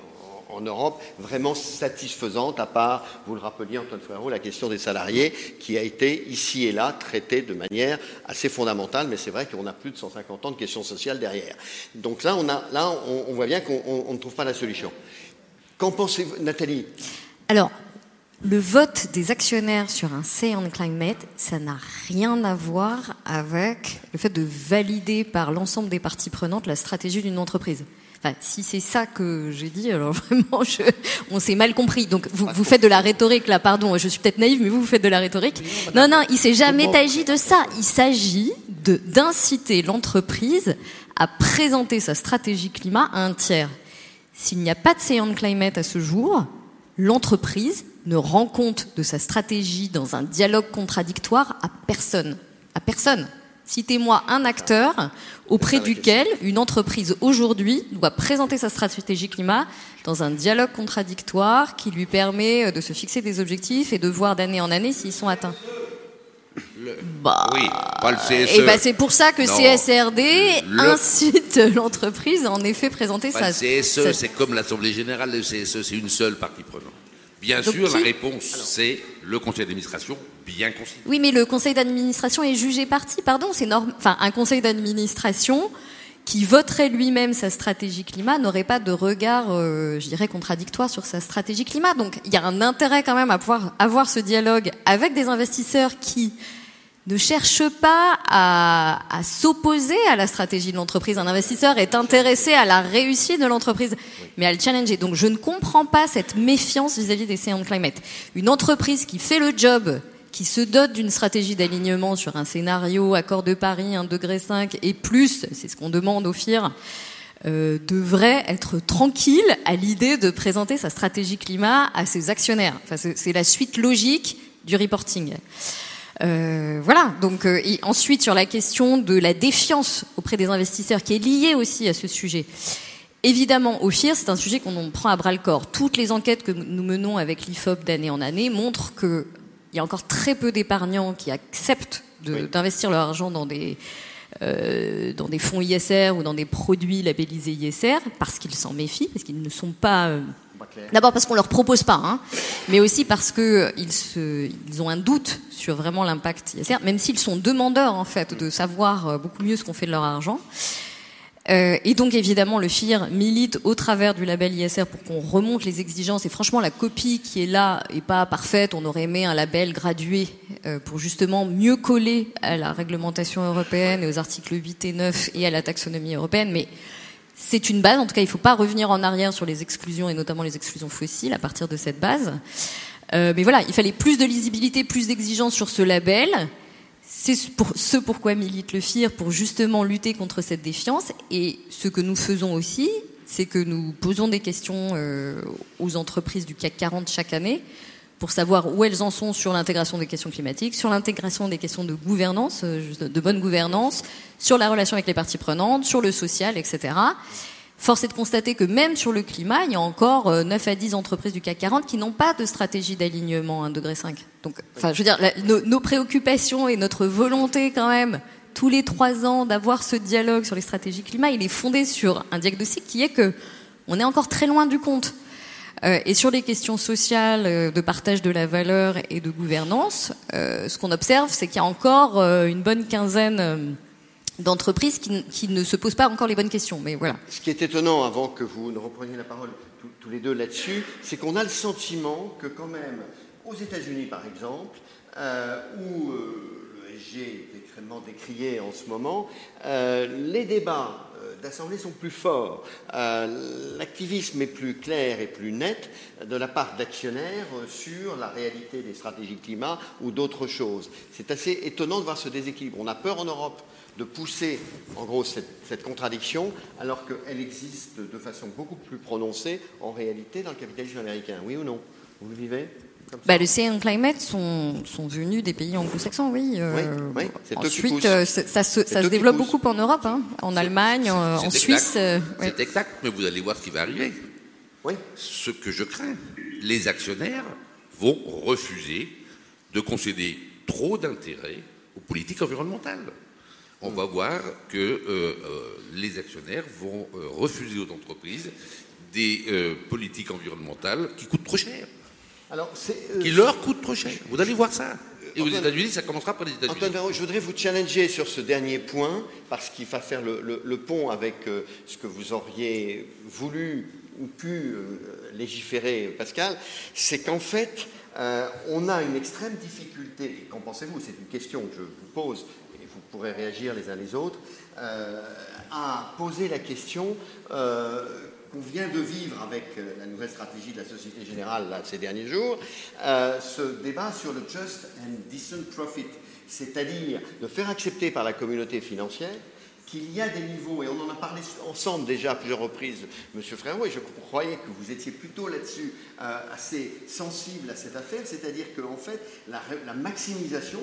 en, Europe, vraiment satisfaisante, à part, vous le rappeliez, Antoine Frérot, la question des salariés, qui a été ici et là traitée de manière assez fondamentale, mais c'est vrai qu'on a plus de 150 ans de questions sociales derrière. Donc là, on, voit bien qu'on on- on ne trouve pas la solution. Qu'en pensez-vous, Nathalie? Alors, le vote des actionnaires sur un Say on Climate, ça n'a rien à voir avec le fait de valider par l'ensemble des parties prenantes la stratégie d'une entreprise. Enfin, si c'est ça que j'ai dit, alors vraiment, je, on s'est mal compris. Donc, vous, vous faites de la rhétorique là, pardon, je suis peut-être naïve, mais vous, vous faites de la rhétorique. Non, non, il s'est jamais agi de ça. Il s'agit de d'inciter l'entreprise à présenter sa stratégie climat à un tiers. S'il n'y a pas de on Climate à ce jour, l'entreprise ne rend compte de sa stratégie dans un dialogue contradictoire à personne. À personne. Citez-moi un acteur auprès duquel une entreprise aujourd'hui doit présenter sa stratégie climat dans un dialogue contradictoire qui lui permet de se fixer des objectifs et de voir d'année en année s'ils sont atteints. Bah, Oui, pas le CSE. et ben c'est pour ça que Non. CSRD Le- incite l'entreprise à en effet présenter Pas sa, le CSE, sa- c'est comme l'Assemblée Générale, le CSE, c'est une seule partie prenante. Bien Donc sûr, la réponse, c'est le conseil d'administration, bien considéré. Oui, mais le conseil d'administration est jugé parti, pardon, c'est enfin un conseil d'administration qui voterait lui-même sa stratégie climat n'aurait pas de regard, euh, je dirais, contradictoire sur sa stratégie climat. Donc il y a un intérêt quand même à pouvoir avoir ce dialogue avec des investisseurs qui ne cherchent pas à, à s'opposer à la stratégie de l'entreprise. Un investisseur est intéressé à la réussite de l'entreprise, mais à le challenger. Donc je ne comprends pas cette méfiance vis-à-vis des on Climate. Une entreprise qui fait le job, qui se dote d'une stratégie d'alignement sur un scénario accord de Paris 1 degré 5 et plus, c'est ce qu'on demande au FIR, euh, devrait être tranquille à l'idée de présenter sa stratégie climat à ses actionnaires. Enfin, c'est la suite logique du reporting. Euh, voilà. Donc, euh, et ensuite sur la question de la défiance auprès des investisseurs, qui est liée aussi à ce sujet. Évidemment, au FIR, c'est un sujet qu'on prend à bras le corps. Toutes les enquêtes que nous menons avec l'IFOP d'année en année montrent qu'il y a encore très peu d'épargnants qui acceptent d'investir leur argent dans des euh, dans des fonds ISR ou dans des produits labellisés ISR parce qu'ils s'en méfient, parce qu'ils ne sont pas euh, D'abord parce qu'on leur propose pas, hein, mais aussi parce que ils, se, ils ont un doute sur vraiment l'impact ISR, même s'ils sont demandeurs en fait de savoir euh, beaucoup mieux ce qu'on fait de leur argent. Euh, et donc évidemment le FIR milite au travers du label ISR pour qu'on remonte les exigences. Et franchement la copie qui est là est pas parfaite. On aurait aimé un label gradué euh, pour justement mieux coller à la réglementation européenne et aux articles 8 et 9 et à la taxonomie européenne. Mais c'est une base. En tout cas, il ne faut pas revenir en arrière sur les exclusions et notamment les exclusions fossiles à partir de cette base. Euh, mais voilà, il fallait plus de lisibilité, plus d'exigence sur ce label. C'est pour ce pourquoi milite le FIR, pour justement lutter contre cette défiance. Et ce que nous faisons aussi, c'est que nous posons des questions euh, aux entreprises du CAC 40 chaque année pour savoir où elles en sont sur l'intégration des questions climatiques, sur l'intégration des questions de gouvernance, euh, de bonne gouvernance, sur la relation avec les parties prenantes, sur le social, etc. Force est de constater que même sur le climat, il y a encore 9 euh, à 10 entreprises du CAC 40 qui n'ont pas de stratégie d'alignement 1,5 degré. Donc, enfin, je veux dire, nos, préoccupations et notre volonté quand même, tous les trois ans, d'avoir ce dialogue sur les stratégies climat, il est fondé sur un diagnostic qui est que on est encore très loin du compte. Euh, et sur les questions sociales, euh, de partage de la valeur et de gouvernance, euh, ce qu'on observe, c'est qu'il y a encore une bonne quinzaine d'entreprises qui, ne se posent pas encore les bonnes questions. Ce qui est étonnant, avant que vous ne repreniez la parole tous, les deux là-dessus, c'est qu'on a le sentiment que quand même, aux États-Unis par exemple, où le SG est extrêmement décrié en ce moment, les débats d'assemblée sont plus forts. Euh, l'activisme est plus clair et plus net de la part d'actionnaires sur la réalité des stratégies climat ou d'autres choses. C'est assez étonnant de voir ce déséquilibre. On a peur en Europe de pousser en gros cette, contradiction alors qu'elle existe de façon beaucoup plus prononcée en réalité dans le capitalisme américain. Oui ou non? Vous le vivez bah, le CN Climate sont, sont venus des pays anglo-saxons, oui. Euh, oui, ensuite, euh, ça, se, ça se développe beaucoup en Europe, hein, en Allemagne, en, Suisse. Euh, c'est exact, mais vous allez voir ce qui va arriver. Oui. Ce que je crains, les actionnaires vont refuser de concéder trop d'intérêt aux politiques environnementales. On va voir que les actionnaires vont refuser aux entreprises des politiques environnementales qui coûtent trop cher. Alors, euh, qui leur coûte trop cher. Vous allez voir ça. Et aux États-Unis, ça commencera par les États-Unis. Antoine je voudrais vous challenger sur ce dernier point, parce qu'il va faire le, pont avec euh, ce que vous auriez voulu ou pu euh, légiférer, Pascal. C'est qu'en fait, on a une extrême difficulté, qu'en pensez-vous? C'est une question que je vous pose, pourrez réagir les uns les autres, à poser la question qu'on vient de vivre avec euh, la nouvelle stratégie de la Société Générale ces derniers jours, euh, ce débat sur le just and decent profit, c'est-à-dire de faire accepter par la communauté financière qu'il y a des niveaux, et on en a parlé ensemble déjà à plusieurs reprises, Monsieur Frérot, et je croyais que vous étiez plutôt là-dessus euh, assez sensible à cette affaire, c'est-à-dire qu'en fait, la maximisation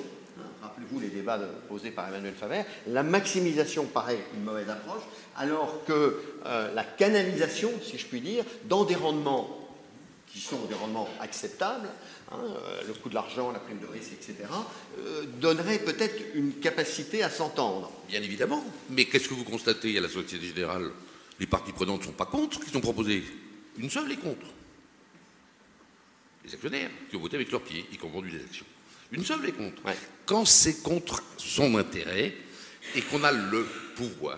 rappelez-vous les débats posés par Emmanuel Faber, la maximisation paraît une mauvaise approche, alors que euh, la canalisation, si je puis dire, dans des rendements qui sont des rendements acceptables, hein, euh, le coût de l'argent, la prime de risque, etc., euh, donnerait peut-être une capacité à s'entendre. Bien évidemment. Mais qu'est-ce que vous constatez à la Société Générale? Les parties prenantes ne sont pas contre ce qu'ils ont proposé. Une seule est contre. Les actionnaires qui ont voté avec leurs pieds et qui ont vendu des actions. Une seule est contre. Quand c'est contre son intérêt et qu'on a le pouvoir,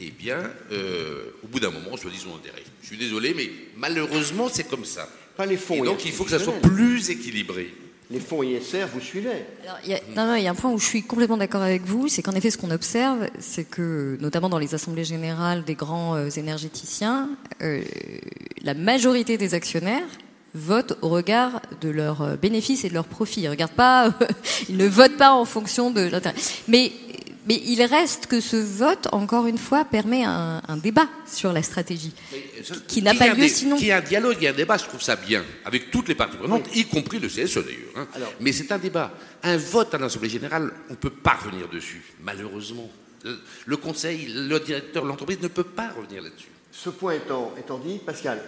eh bien, euh, au bout d'un moment, on choisit son intérêt. Je suis désolé, mais malheureusement, c'est comme ça. Pas les fonds. donc, il faut que ça soit plus équilibré. Les fonds ISR, vous suivez il y a, Non, non, il y a un point où je suis complètement d'accord avec vous, c'est qu'en effet, ce qu'on observe, c'est que, notamment dans les assemblées générales des grands euh, énergéticiens, euh, la majorité des actionnaires votent au regard de leurs euh, bénéfices et de leurs profits. Ils regardent pas, ils ne votent pas en fonction de l'intérêt. Mais mais il reste que ce vote, encore une fois, permet un, un débat sur la stratégie, euh, qui n'a pas lieu sinon. Qu'il y a un dialogue, il y a un débat, je trouve ça bien, avec toutes les parties prenantes, y compris le CSE d'ailleurs. Hein. Mais c'est un débat. Un vote à l'Assemblée générale, on ne peut pas revenir dessus, malheureusement. Le Conseil, le directeur de l'entreprise ne peut pas revenir là-dessus. Ce point étant, étant dit, Pascal,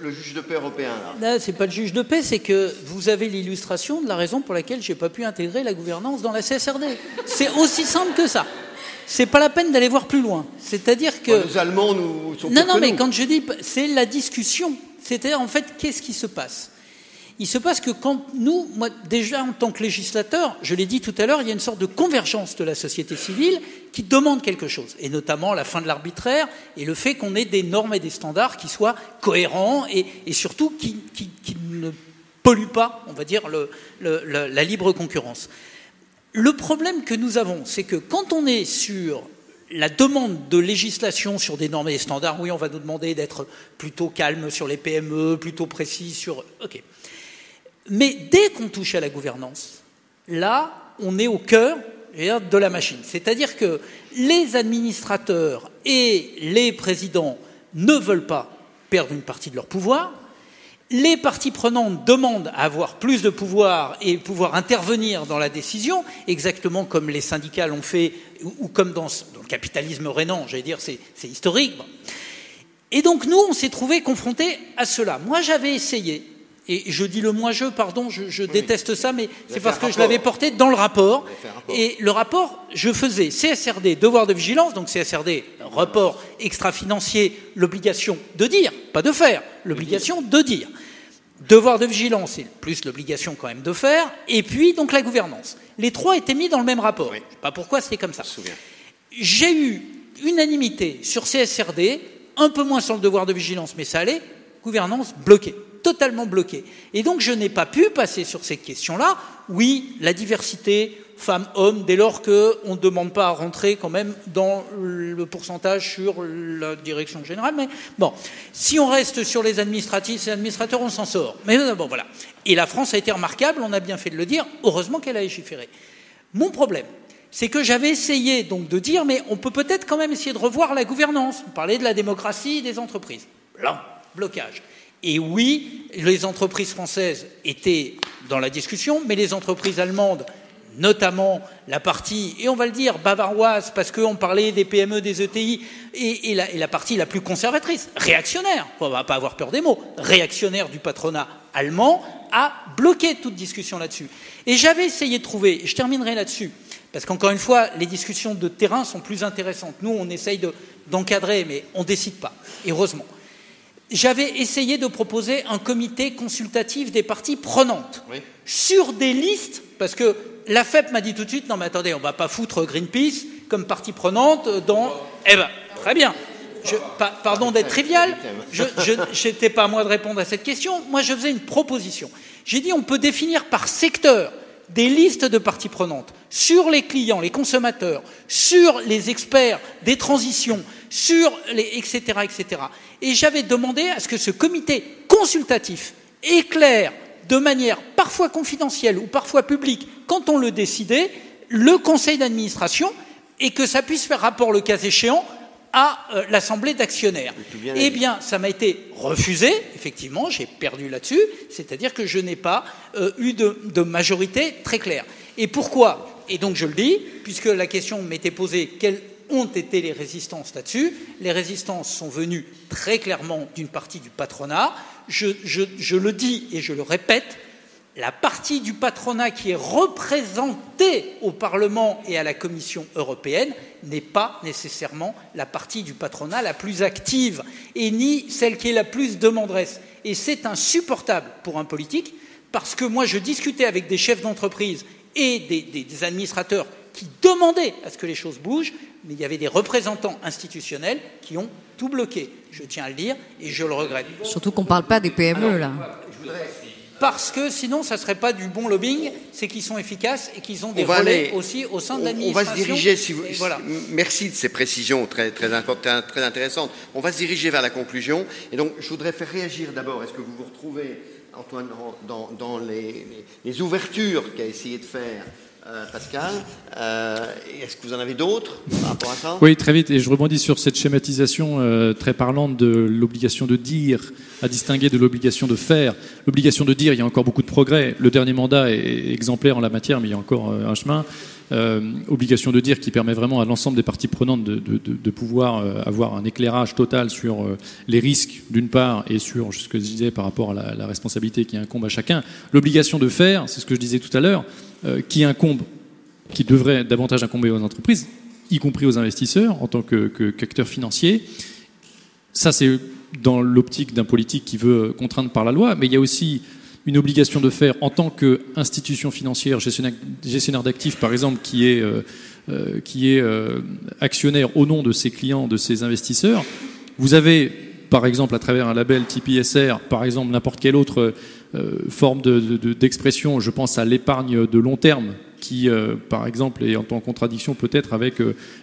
le juge de paix européen là. Non, c'est pas le juge de paix, c'est que vous avez l'illustration de la raison pour laquelle j'ai pas pu intégrer la gouvernance dans la CSRD. C'est aussi simple que ça. C'est pas la peine d'aller voir plus loin. C'est-à-dire que les Allemands nous sont Non, non, mais quand je dis c'est la discussion, c'est-à-dire en fait qu'est-ce qui se passe? Il se passe que quand nous, moi, déjà en tant que législateur, je l'ai dit tout à l'heure, il y a une sorte de convergence de la société civile qui demande quelque chose, et notamment la fin de l'arbitraire et le fait qu'on ait des normes et des standards qui soient cohérents et, surtout qui, ne polluent pas, on va dire, la libre concurrence. Le problème que nous avons, c'est que quand on est sur la demande de législation sur des normes et des standards, oui, on va nous demander d'être plutôt calme sur les PME, plutôt précis sur. OK Mais dès qu'on touche à la gouvernance, là, on est au cœur de la machine. C'est-à-dire que les administrateurs et les présidents ne veulent pas perdre une partie de leur pouvoir. Les parties prenantes demandent à avoir plus de pouvoir et pouvoir intervenir dans la décision, exactement comme les syndicats l'ont fait, ou comme dans, le capitalisme rénan, j'allais dire, c'est historique. Et donc nous, on s'est trouvé confrontés à cela. Moi, j'avais essayé, et je dis le moi je, pardon, je, déteste ça, mais c'est parce que je l'avais porté dans le rapport. Et le rapport, je faisais CSRD, devoir de vigilance, donc CSRD, rapport extra-financier, l'obligation de dire, pas de faire, l'obligation de dire. Devoir de vigilance, et plus l'obligation quand même de faire, et puis donc la gouvernance. Les trois étaient mis dans le même rapport. Je sais pas pourquoi c'était comme ça. J'ai eu unanimité sur CSRD, un peu moins sur le devoir de vigilance, mais ça allait, gouvernance bloquée totalement bloqué. Et donc je n'ai pas pu passer sur cette question-là. Oui, la diversité femmes-hommes, dès lors qu'on ne demande pas à rentrer quand même dans le pourcentage sur la direction générale. Mais bon, si on reste sur les administratifs et administrateurs, on s'en sort. Mais euh, bon, voilà. Et la France a été remarquable, on a bien fait de le dire. Heureusement qu'elle a légiféré. Mon problème, c'est que j'avais essayé donc de dire, mais on peut peut-être quand même essayer de revoir la gouvernance. On parlait de la démocratie des entreprises. Là, blocage. Et oui, les entreprises françaises étaient dans la discussion, mais les entreprises allemandes, notamment la partie, et on va le dire, bavaroise, parce qu'on parlait des PME, des ETI, et, la, partie la plus conservatrice, réactionnaire, on va pas avoir peur des mots, réactionnaire du patronat allemand, a bloqué toute discussion là-dessus. Et j'avais essayé de trouver, et je terminerai là-dessus, parce qu'encore une fois, les discussions de terrain sont plus intéressantes. Nous, on essaye d'encadrer, mais on ne décide pas, heureusement j'avais essayé de proposer un comité consultatif des parties prenantes sur des listes, parce que la FEP m'a dit tout de suite, non mais attendez, on ne va pas foutre Greenpeace comme partie prenante dans... Eh ben, très bien. pardon d'être trivial, je n'étais pas à moi de répondre à cette question. Moi, je faisais une proposition. J'ai dit, on peut définir par secteur des listes de parties prenantes sur les clients, les consommateurs, sur les experts des transitions, sur les etc. etc. Et j'avais demandé à ce que ce comité consultatif éclaire de manière parfois confidentielle ou parfois publique, quand on le décidait, le conseil d'administration et que ça puisse faire rapport le cas échéant à euh, l'assemblée d'actionnaires. Eh bien, ça m'a été refusé, effectivement, j'ai perdu là-dessus, c'est-à-dire que je n'ai pas euh, eu de, de, majorité très claire. Et pourquoi? Et donc je le dis, puisque la question m'était posée, quelle ont été les résistances là-dessus? Les résistances sont venues très clairement d'une partie du patronat. Je, le dis et je le répète, la partie du patronat qui est représentée au Parlement et à la Commission européenne n'est pas nécessairement la partie du patronat la plus active et ni celle qui est la plus demanderesse. Et c'est insupportable pour un politique parce que moi je discutais avec des chefs d'entreprise et des administrateurs qui demandaient à ce que les choses bougent mais il y avait des représentants institutionnels qui ont tout bloqué. Je tiens à le dire et je le regrette. Surtout qu'on ne parle pas des PME là. Parce que sinon, ça ne serait pas du bon lobbying, c'est qu'ils sont efficaces et qu'ils ont des relais aussi au sein de l'administration. On va se diriger, si vous, voilà. merci de ces précisions très, très, très intéressantes. On va se diriger vers la conclusion. Et donc, je voudrais faire réagir d'abord. Est-ce que vous vous retrouvez, Antoine, dans, dans les, les ouvertures qu'a essayé de faire euh, Pascal. Euh, est-ce que vous en avez d'autres par rapport à ça? Oui, très vite. Et je rebondis sur cette schématisation euh, très parlante de l'obligation de dire à distinguer de l'obligation de faire. L'obligation de dire, il y a encore beaucoup de progrès. Le dernier mandat est exemplaire en la matière, mais il y a encore un chemin. Euh, obligation de dire qui permet vraiment à l'ensemble des parties prenantes de, pouvoir euh, avoir un éclairage total sur euh, les risques d'une part et sur ce que je disais par rapport à la, responsabilité qui incombe à chacun. L'obligation de faire, c'est ce que je disais tout à l'heure, qui incombe, qui devrait davantage incomber aux entreprises, y compris aux investisseurs en tant qu'acteurs que, financiers. Ça, c'est dans l'optique d'un politique qui veut contraindre par la loi, mais il y a aussi une obligation de faire en tant qu'institution financière, gestionnaire, d'actifs par exemple, qui est, euh, euh, qui est euh, actionnaire au nom de ses clients, de ses investisseurs. Vous avez, par exemple, à travers un label type ISR, par exemple, n'importe quelle autre forme d'expression, de, je pense à l'épargne de long terme, qui, par exemple, est en contradiction peut-être avec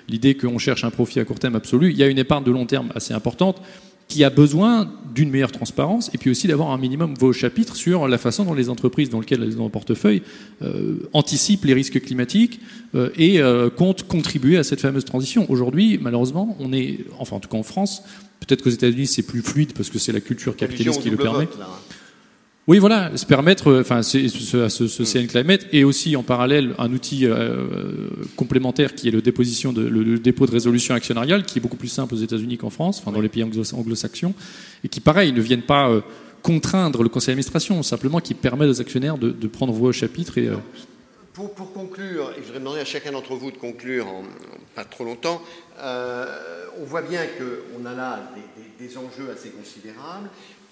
l'idée qu'on cherche un profit à court terme absolu. Il y a une épargne de long terme assez importante qui a besoin d'une meilleure transparence et puis aussi d'avoir un minimum voix au chapitre sur la façon dont les entreprises dans lesquelles elles ont un portefeuille euh, anticipent les risques climatiques euh, et euh, comptent contribuer à cette fameuse transition. Aujourd'hui, malheureusement, on est, enfin en tout cas en France, peut-être qu'aux États-Unis c'est plus fluide parce que c'est la culture capitaliste qui le permet. Vote, là. Oui, voilà, se permettre, euh, enfin, ce, ce, ce, CN Climate et aussi en parallèle un outil euh, complémentaire qui est le, déposition de, le, dépôt de résolution actionnariale, qui est beaucoup plus simple aux États-Unis qu'en France, enfin dans les pays anglo-saxons, et qui, pareil, ne viennent pas euh, contraindre le conseil d'administration, simplement qui permet aux actionnaires de, de prendre voix au chapitre et. Pour, pour, conclure, et je voudrais demander à chacun d'entre vous de conclure en, pas trop longtemps, euh, on voit bien qu'on a là des, des, des enjeux assez considérables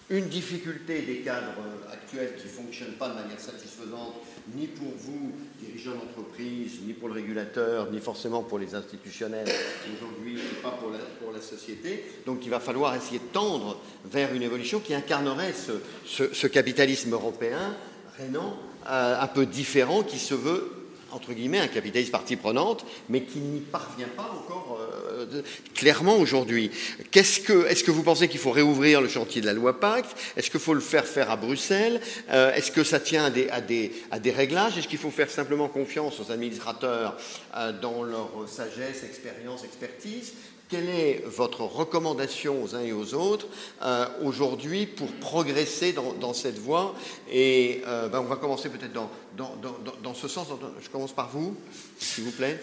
une difficulté des cadres actuels qui ne fonctionnent pas de manière satisfaisante, ni pour vous, dirigeants d'entreprise, ni pour le régulateur, ni forcément pour les institutionnels aujourd'hui, pas pour la, société. Donc il va falloir essayer de tendre vers une évolution qui incarnerait ce, ce, ce capitalisme européen, rénant, euh, un peu différent, qui se veut entre guillemets, un capitalisme partie prenante, mais qui n'y parvient pas encore euh, clairement aujourd'hui. Qu'est-ce que, est-ce que vous pensez qu'il faut réouvrir le chantier de la loi Pacte? Est-ce qu'il faut le faire faire à Bruxelles? Euh, Est-ce que ça tient à des, réglages? Est-ce qu'il faut faire simplement confiance aux administrateurs euh, dans leur sagesse, expérience, expertise? Quelle est votre recommandation aux uns et aux autres euh, aujourd'hui pour progresser dans, dans, cette voie Et euh, ben on va commencer peut-être dans, dans, dans, ce sens. Je commence par vous, s'il vous plaît.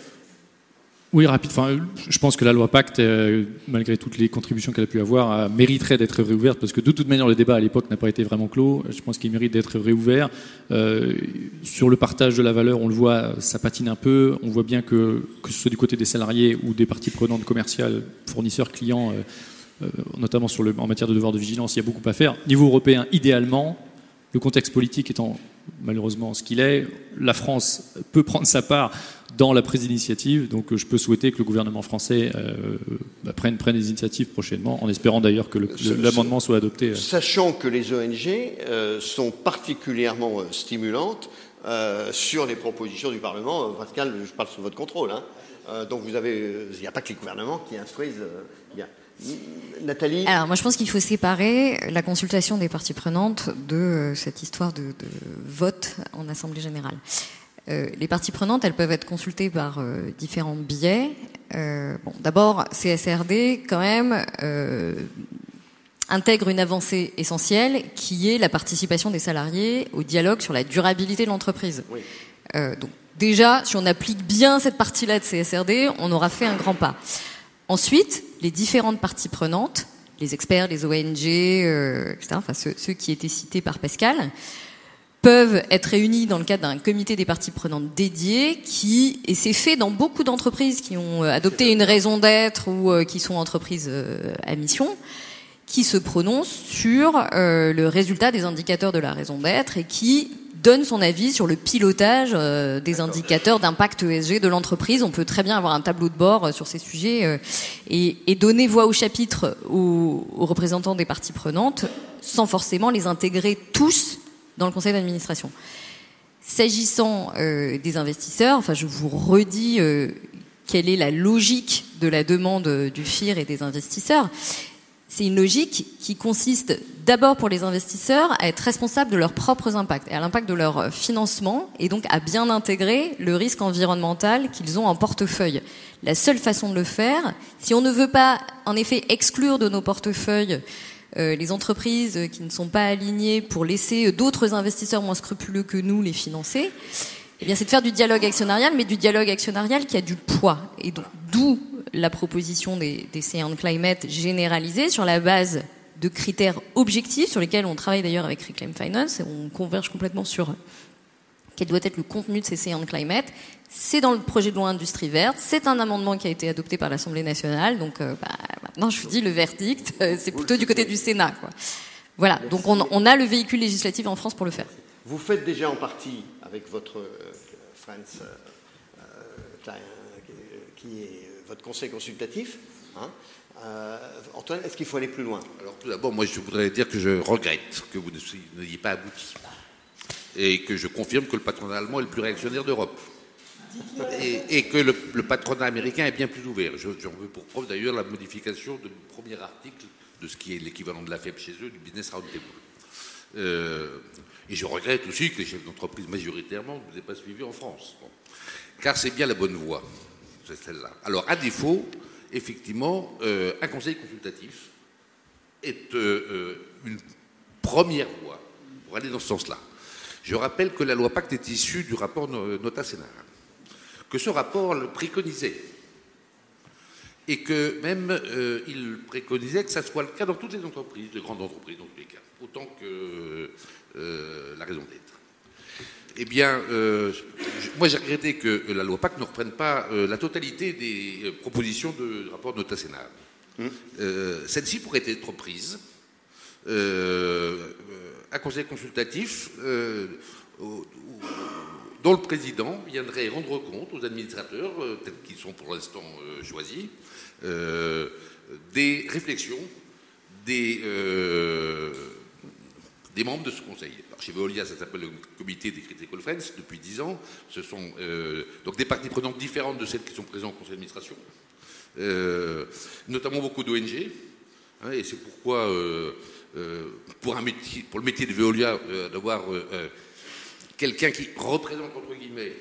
Oui, rapide. Je pense que la loi Pacte, euh, malgré toutes les contributions qu'elle a pu avoir, euh, mériterait d'être réouverte parce que de toute manière, le débat à l'époque n'a pas été vraiment clos. Je pense qu'il mérite d'être réouvert. Euh, sur le partage de la valeur, on le voit, ça patine un peu. On voit bien que, que ce soit du côté des salariés ou des parties prenantes commerciales, fournisseurs, clients, notamment en matière de devoir de vigilance, il y a beaucoup à faire. Niveau européen, idéalement, le contexte politique étant malheureusement ce qu'il est, la France peut prendre sa part dans la prise d'initiative. Donc je peux souhaiter que le gouvernement français euh, bah, prenne, prenne, des initiatives prochainement, en espérant d'ailleurs que l'amendement soit adopté. Euh. Sachant que les ONG euh, sont particulièrement stimulantes euh, sur les propositions du Parlement. Pascal, je parle sous votre contrôle. Hein. donc vous avez, il n'y a pas que les gouvernements qui instruisent. Nathalie Alors moi je pense qu'il faut séparer la consultation des parties prenantes de cette histoire de, de vote en Assemblée générale. Euh, les parties prenantes, elles peuvent être consultées par euh, différents biais. Euh, bon, D'abord, CSRD, quand même, euh, intègre une avancée essentielle qui est la participation des salariés au dialogue sur la durabilité de l'entreprise. Oui. donc, déjà, si on applique bien cette partie-là de CSRD, on aura fait un grand pas. Ensuite, les différentes parties prenantes, les experts, les ONG, etc., enfin ceux, qui étaient cités par Pascal, peuvent être réunis dans le cadre d'un comité des parties prenantes dédié qui, et c'est fait dans beaucoup d'entreprises qui ont euh, adopté une raison d'être ou euh, qui sont entreprises euh, à mission, qui se prononcent sur le résultat des indicateurs de la raison d'être et qui donne son avis sur le pilotage des indicateurs d'impact ESG de l'entreprise. On peut très bien avoir un tableau de bord sur ces sujets et, et, donner voix au chapitre aux, aux représentants des parties prenantes sans forcément les intégrer tous dans le conseil d'administration. S'agissant euh, des investisseurs, enfin, je vous redis euh, quelle est la logique de la demande euh, du FIR et des investisseurs. C'est une logique qui consiste d'abord pour les investisseurs à être responsables de leurs propres impacts et à l'impact de leur financement et donc à bien intégrer le risque environnemental qu'ils ont en portefeuille. La seule façon de le faire, si on ne veut pas en effet exclure de nos portefeuilles euh, les entreprises qui ne sont pas alignées pour laisser d'autres investisseurs moins scrupuleux que nous les financer, eh bien, c'est de faire du dialogue actionnarial, mais du dialogue actionnarial qui a du poids. Et donc, d'où la proposition des, des CN Climate généralisée sur la base de critères objectifs sur lesquels on travaille d'ailleurs avec Reclaim Finance et on converge complètement sur quel doit être le contenu de ces CN Climate. C'est dans le projet de loi industrie verte. C'est un amendement qui a été adopté par l'Assemblée nationale. Donc euh, bah, maintenant, je vous dis le verdict, euh, c'est plutôt du côté du Sénat. Quoi. Voilà. Donc on, on, a le véhicule législatif en France pour le faire. Vous faites déjà en partie avec votre euh, euh, qui est votre conseil consultatif. Hein. Euh, Antoine, est-ce qu'il faut aller plus loin? Alors tout d'abord, moi je voudrais dire que je regrette que vous n'ayez pas abouti. Et que je confirme que le patronat allemand est le plus réactionnaire d'Europe et, et, que le, le, patronat américain est bien plus ouvert. J'en veux pour preuve d'ailleurs la modification mon premier article de ce qui est l'équivalent de la FEB chez eux, du business roundtable. Euh, et je regrette aussi que les chefs d'entreprise majoritairement ne nous aient pas suivis en France. Car c'est bien la bonne voie, c'est celle-là. Alors, à défaut, effectivement, euh, un conseil consultatif est euh, une première voie pour aller dans ce sens-là. Je rappelle que la loi Pacte est issue du rapport Nota Sénat, que ce rapport le préconisait et que même il préconisait que ça soit le cas dans toutes les entreprises, de grandes entreprises dans tous les cas, autant que euh, la raison d'être. Eh bien, euh, moi j'ai regretté que la loi PAC ne reprenne pas la totalité des propositions du rapport de Nota Sénat. Mmh. Celle-ci pourrait être prise un conseil consultatif dont le président viendrait rendre compte aux administrateurs, tels qu'ils sont pour l'instant choisis, euh, des réflexions des, euh, des membres de ce conseil. chez Veolia, ça s'appelle le comité des Critical Friends depuis 10 ans. Ce sont euh, donc des parties prenantes différentes de celles qui sont présentes au conseil d'administration, notamment beaucoup d'ONG. Hein, et c'est pourquoi, pour, un métier, pour le métier de Veolia, d'avoir quelqu'un qui représente, entre guillemets,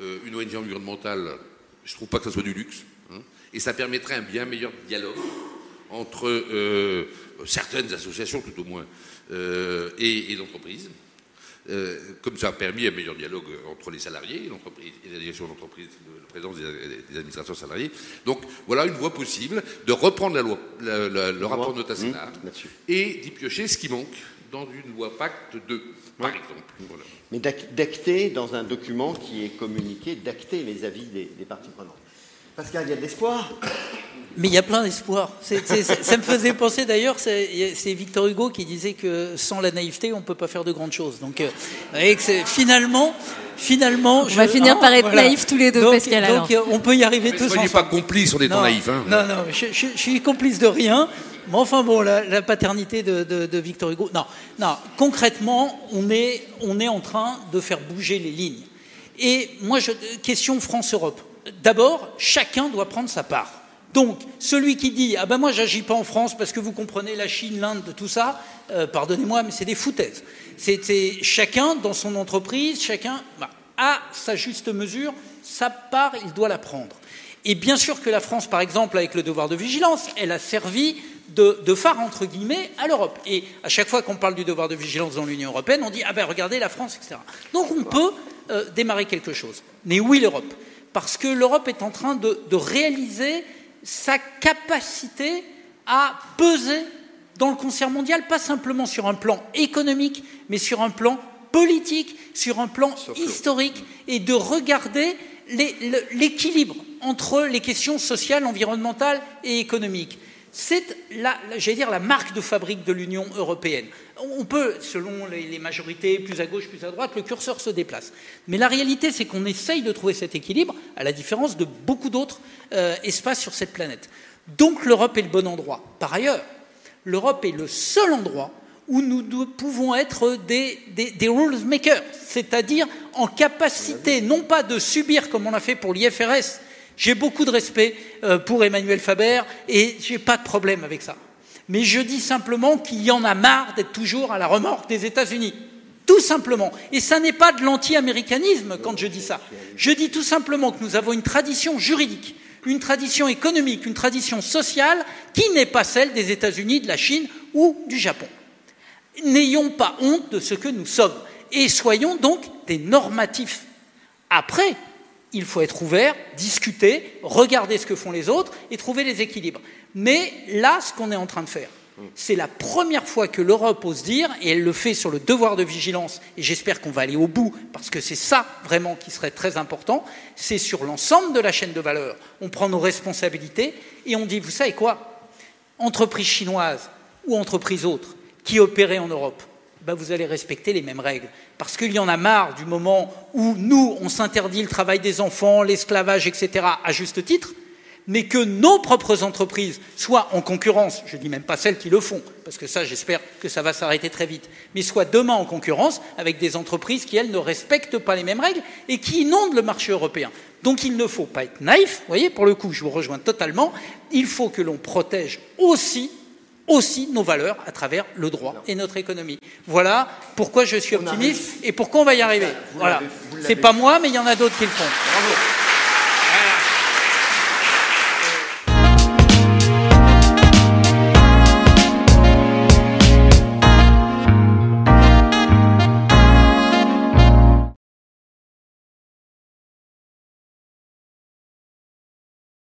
une ONG environnementale, je ne trouve pas que ça soit du luxe. Hein et ça permettrait un bien meilleur dialogue entre euh, certaines associations, tout au moins, euh, et, l'entreprise. Euh, comme ça a permis un meilleur dialogue entre les salariés et l'entreprise et la direction d'entreprise, la présence des, administrateurs salariés. Donc voilà une voie possible de reprendre la loi, le rapport de Nota mmh, et d'y piocher ce qui manque dans une loi Pacte 2, par exemple. Mais d'acter dans un document qui est communiqué, d'acter les avis des parties prenantes. Pascal, il y a de l'espoir mais il y a plein d'espoir. ça me faisait penser d'ailleurs, c'est Victor Hugo qui disait que sans la naïveté, on ne peut pas faire de grandes choses. Donc, euh, finalement, finalement, on va finir par être naïfs tous les deux, Pascal. Donc, on peut y arriver tous ensemble. pas complice en étant naïf. Hein. Non, non, je, suis complice de rien. Mais enfin bon, la, paternité de, Victor Hugo. Non, non. Concrètement, on est, on est en train de faire bouger les lignes. Et moi, je, question France-Europe d'abord, chacun doit prendre sa part. Donc, celui qui dit Ah ben moi, j'agis pas en France parce que vous comprenez la Chine, l'Inde, tout ça, euh, pardonnez-moi, mais c'est des foutaises. C'est chacun dans son entreprise, chacun bah, a sa juste mesure, sa part, il doit la prendre. Et bien sûr que la France, par exemple, avec le devoir de vigilance, elle a servi de, phare, entre guillemets, à l'Europe. Et à chaque fois qu'on parle du devoir de vigilance dans l'Union européenne, on dit Ah ben regardez la France, etc. Donc on peut euh, démarrer quelque chose. Mais oui, l'Europe parce que l'Europe est en train de, réaliser sa capacité à peser dans le concert mondial, pas simplement sur un plan économique, mais sur un plan politique, sur un plan historique, et de regarder l'équilibre entre les questions sociales, environnementales et économiques. C'est, j'allais dire, la marque de fabrique de l'Union européenne. On peut, selon les majorités, plus à gauche, plus à droite, le curseur se déplace. Mais la réalité, c'est qu'on essaye de trouver cet équilibre, à la différence de beaucoup d'autres euh, espaces sur cette planète. Donc l'Europe est le bon endroit. Par ailleurs, l'Europe est le seul endroit où nous pouvons être des, des rules makers, c'est-à-dire en capacité non pas de subir comme on a fait pour l'IFRS, j'ai beaucoup de respect euh, pour Emmanuel Faber et je n'ai pas de problème avec ça. Mais je dis simplement qu'il y en a marre d'être toujours à la remorque des États-Unis. Tout simplement. Et ça n'est pas de l'anti-américanisme quand je dis ça. Je dis tout simplement que nous avons une tradition juridique, une tradition économique, une tradition sociale qui n'est pas celle des États-Unis, de la Chine ou du Japon. N'ayons pas honte de ce que nous sommes et soyons donc des normatifs. Après, il faut être ouvert, discuter, regarder ce que font les autres et trouver les équilibres. Mais là, ce qu'on est en train de faire, c'est la première fois que l'Europe ose dire, et elle le fait sur le devoir de vigilance, et j'espère qu'on va aller au bout, parce que c'est ça vraiment qui serait très important, c'est sur l'ensemble de la chaîne de valeur. On prend nos responsabilités et on dit, vous savez quoi? Entreprise chinoise ou entreprise autre qui opérait en Europe, ben vous allez respecter les mêmes règles. Parce qu'il y en a marre du moment où nous, on s'interdit le travail des enfants, l'esclavage, etc., à juste titre, mais que nos propres entreprises soient en concurrence, je ne dis même pas celles qui le font, parce que ça, j'espère que ça va s'arrêter très vite, mais soient demain en concurrence avec des entreprises qui, elles, ne respectent pas les mêmes règles et qui inondent le marché européen. Donc il ne faut pas être naïf, vous voyez, pour le coup, je vous rejoins totalement, il faut que l'on protège aussi aussi nos valeurs à travers le droit et notre économie. Voilà pourquoi je suis optimiste et pourquoi on va y arriver. Voilà. C'est pas moi, mais il y en a d'autres qui le font. Bravo.